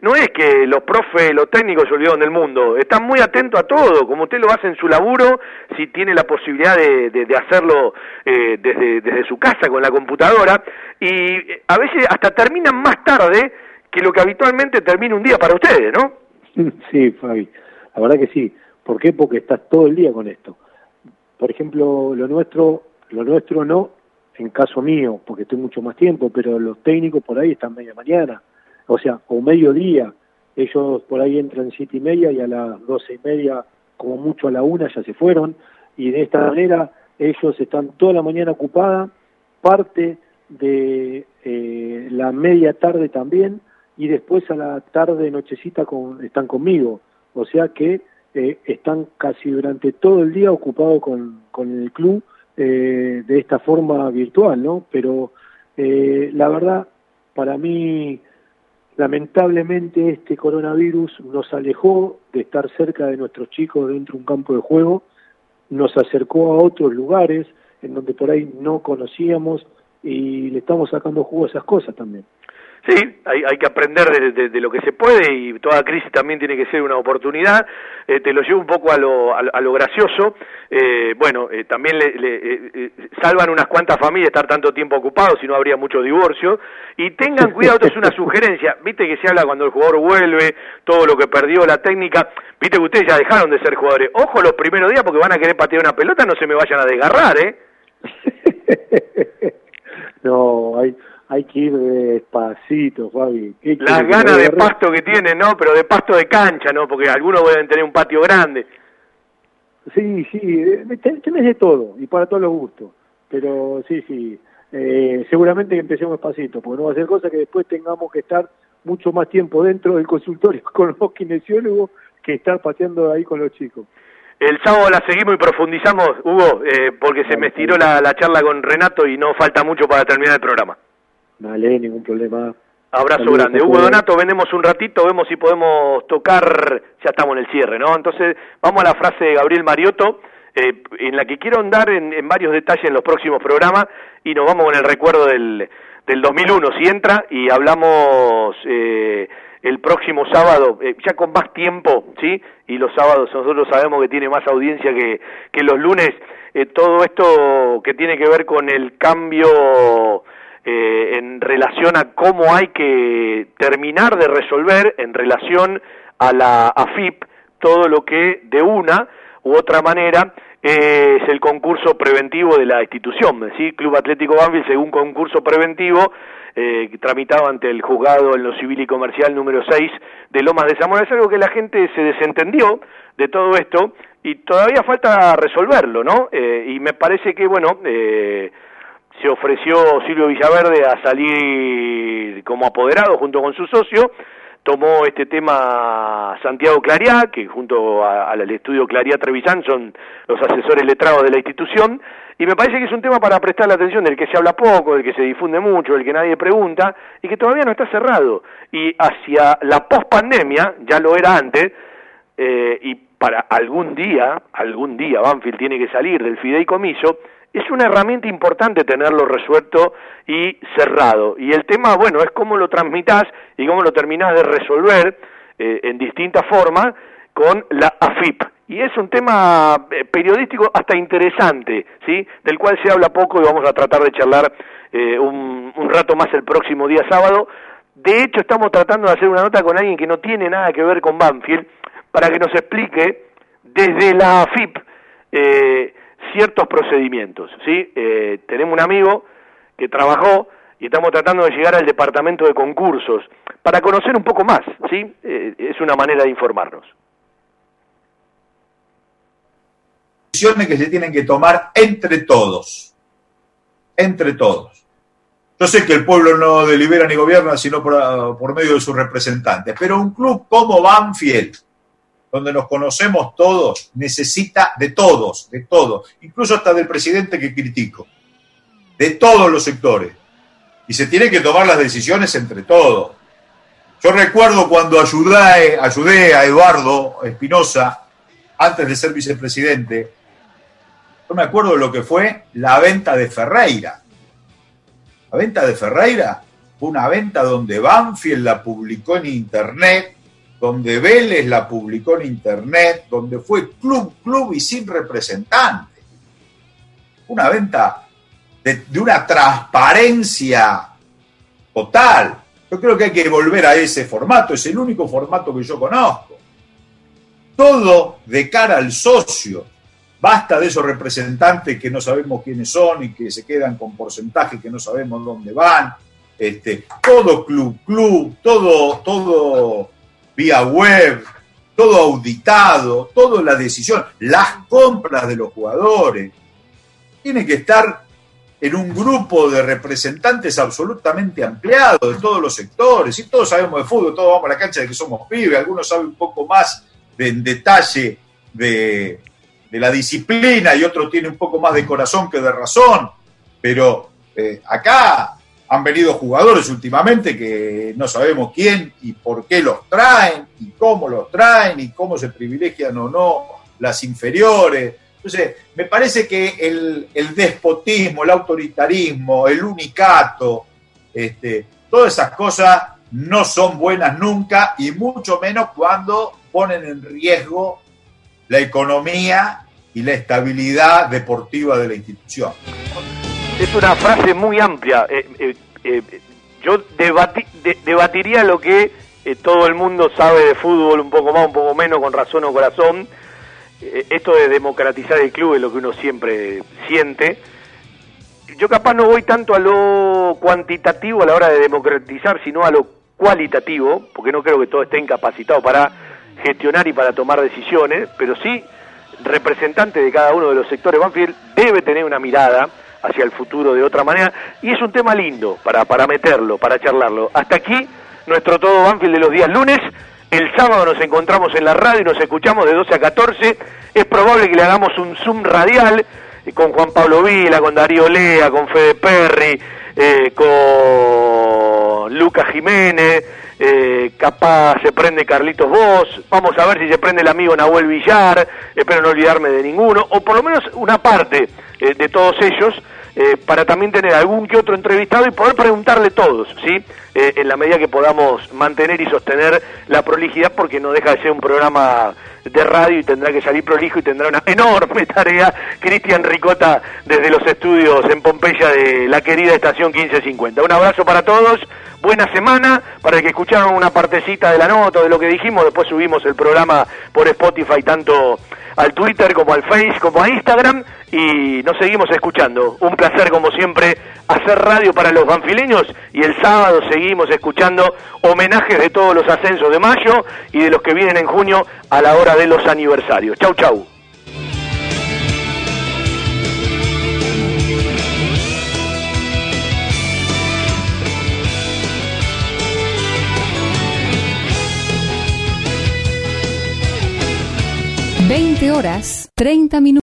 no es que los profes, los técnicos se olvidaron del mundo, están muy atentos a todo, como usted lo hace en su laburo, si tiene la posibilidad de, de, hacerlo eh, desde, desde su casa con la computadora, y a veces hasta terminan más tarde que lo que habitualmente termina un día para ustedes, ¿no? <laughs> Sí, Fabi, la verdad que sí. ¿Por qué? Porque estás todo el día con esto. Por ejemplo, lo nuestro, lo nuestro no en caso mío, porque estoy mucho más tiempo, pero los técnicos por ahí están media mañana, o sea, o mediodía, ellos por ahí entran siete y media y a las doce y media, como mucho a la una, ya se fueron, y de esta manera ellos están toda la mañana ocupada, parte de eh, la media tarde también, y después a la tarde, nochecita, con, están conmigo, o sea que eh, están casi durante todo el día ocupados con, con el club, eh, de esta forma virtual, ¿no? Pero eh, la verdad, para mí, lamentablemente este coronavirus nos alejó de estar cerca de nuestros chicos dentro de un campo de juego, nos acercó a otros lugares en donde por ahí no conocíamos y le estamos sacando jugo esas cosas también. Sí, hay, hay que aprender de, de, lo que se puede y toda crisis también tiene que ser una oportunidad. Eh, te lo llevo un poco a lo, a, lo gracioso. Eh, bueno, eh, también le, le eh, salvan unas cuantas familias estar tanto tiempo ocupados, si no habría mucho divorcio. Y tengan cuidado, esto es una <laughs> sugerencia. Viste que se habla cuando el jugador vuelve, todo lo que perdió, la técnica. Viste que ustedes ya dejaron de ser jugadores. Ojo los primeros días porque van a querer patear una pelota, no se me vayan a desgarrar, ¿eh? <laughs> no, hay hay que ir despacito, Fabi. Las ganas de pasto que tienen, ¿no? Pero de pasto de cancha, ¿no? Porque algunos pueden tener un patio grande. Sí, sí, eh, tenés de todo y para todos los gustos. Pero sí, sí, eh, seguramente que empecemos despacito, porque no va a ser cosa que después tengamos que estar mucho más tiempo dentro del consultorio <laughs> con los kinesiólogos que estar pateando ahí con los chicos. El sábado la seguimos y profundizamos, Hugo, eh, porque se me estiró la, la charla con Renato y no falta mucho para terminar el programa. Vale, ningún problema. Abrazo grande. Hugo Donato, vendemos un ratito, vemos si podemos tocar, ya estamos en el cierre, ¿no? Entonces, vamos a la frase de Gabriel Mariotto, eh, en la que quiero andar en, varios detalles en los próximos programas, y nos vamos con el recuerdo del, del 2001, si entra, y hablamos eh, el próximo sábado, eh, ya con más tiempo, ¿sí? Y los sábados nosotros sabemos que tiene más audiencia que, que los lunes, todo esto que tiene que ver con el cambio eh, en relación a cómo hay que terminar de resolver en relación a la AFIP todo lo que de una u otra manera es el concurso preventivo de la institución, ¿sí? Club Atlético Banfield según concurso preventivo eh, tramitado ante el juzgado en lo civil y comercial número 6 de Lomas de Zamora. Es algo que la gente se desentendió de todo esto y todavía falta resolverlo, ¿no? Eh, y me parece que, bueno, eh, se ofreció Silvio Villaverde a salir como apoderado junto con su socio, tomó este tema Santiago Clariá, que junto al estudio Clariá Trevisan son los asesores letrados de la institución, y me parece que es un tema para prestar la atención, del que se habla poco, del que se difunde mucho, del que nadie pregunta, y que todavía no está cerrado. Y hacia la pospandemia, ya lo era antes, eh, y para algún día, algún día Banfield tiene que salir del fideicomiso, es una herramienta importante tenerlo resuelto y cerrado. Y el tema, bueno, es cómo lo transmitas y cómo lo terminás de resolver eh, en distintas formas con la AFIP. Y es un tema eh, periodístico hasta interesante, ¿sí? Del cual se habla poco y vamos a tratar de charlar eh, un, un rato más el próximo día sábado. De hecho, estamos tratando de hacer una nota con alguien que no tiene nada que ver con Banfield para que nos explique desde la AFIP eh, ciertos procedimientos. ¿sí? Eh, tenemos un amigo que trabajó y estamos tratando de llegar al departamento de concursos para conocer un poco más. ¿sí? Eh, es una manera de informarnos. Decisiones que se tienen que tomar entre todos. Entre todos. Yo sé que el pueblo no delibera ni gobierna, sino por, por medio de sus representantes, pero un club como Banfield, donde nos conocemos todos, necesita de todos, de todos, incluso hasta del presidente que critico, de todos los sectores. Y se tienen que tomar las decisiones entre todos. Yo recuerdo cuando ayudé, ayudé a Eduardo Espinosa, antes de ser vicepresidente, yo me acuerdo de lo que fue la venta de Ferreira. La venta de Ferreira fue una venta donde Banfield la publicó en internet, donde Vélez la publicó en internet, donde fue club, club y sin representante. Una venta de, una transparencia total. Yo creo que hay que volver a ese formato, es el único formato que yo conozco. Todo de cara al socio, Basta de esos representantes que no sabemos quiénes son y que se quedan con porcentaje que no sabemos dónde van. Este, todo club, club, todo, todo vía web, todo auditado, toda la decisión, las compras de los jugadores. Tiene que estar en un grupo de representantes absolutamente ampliado de todos los sectores. Y todos sabemos de fútbol, todos vamos a la cancha de que somos pibes, algunos saben un poco más de, en detalle de, de la disciplina y otro tiene un poco más de corazón que de razón, pero eh, acá han venido jugadores últimamente que no sabemos quién y por qué los traen y cómo los traen y cómo se privilegian o no las inferiores. Entonces, me parece que el, despotismo, el autoritarismo, el unicato, este, todas esas cosas no son buenas nunca y mucho menos cuando ponen en riesgo la economía y la estabilidad deportiva de la institución. Es una frase muy amplia. Eh, eh, eh, yo debatiría lo que todo el mundo sabe de fútbol, un poco más, un poco menos, con razón o corazón. esto de democratizar el club es lo que uno siempre siente. Yo capaz no voy tanto a lo cuantitativo a la hora de democratizar, sino a lo cualitativo, porque no creo que todo esté incapacitado para gestionar y para tomar decisiones, pero sí representante de cada uno de los sectores Banfield debe tener una mirada hacia el futuro de otra manera y es un tema lindo para, para meterlo, para charlarlo. Hasta aquí nuestro todo Banfield de los días lunes. El sábado nos encontramos en la radio y nos escuchamos de 12 a 14. Es probable que le hagamos un Zoom radial eh, con Juan Pablo Vila, con Darío Lea, con Fede Perry, eh, con Lucas Jiménez eh, capaz se prende Carlitos Vos, vamos a ver si se prende el amigo Nahuel Villar, espero no olvidarme de ninguno, o por lo menos una parte eh, de todos ellos, eh, para también tener algún que otro entrevistado y poder preguntarle todos, ¿sí? en la medida que podamos mantener y sostener la prolijidad, porque no deja de ser un programa de radio y tendrá que salir prolijo y tendrá una <laughs> enorme tarea Cristian Ricota desde los estudios en Pompeya de la querida estación 1550. Un abrazo para todos buena semana. Para el que escucharon una partecita de la nota, de lo que dijimos, después subimos el programa por Spotify, tanto al Twitter como al Face, como a Instagram, y nos seguimos escuchando. Un placer, como siempre, hacer radio para los banfileños, y el sábado seguimos escuchando homenajes de todos los ascensos de mayo y de los que vienen en junio a la hora de los aniversarios. Chau, chau. 20 horas 30 minutos.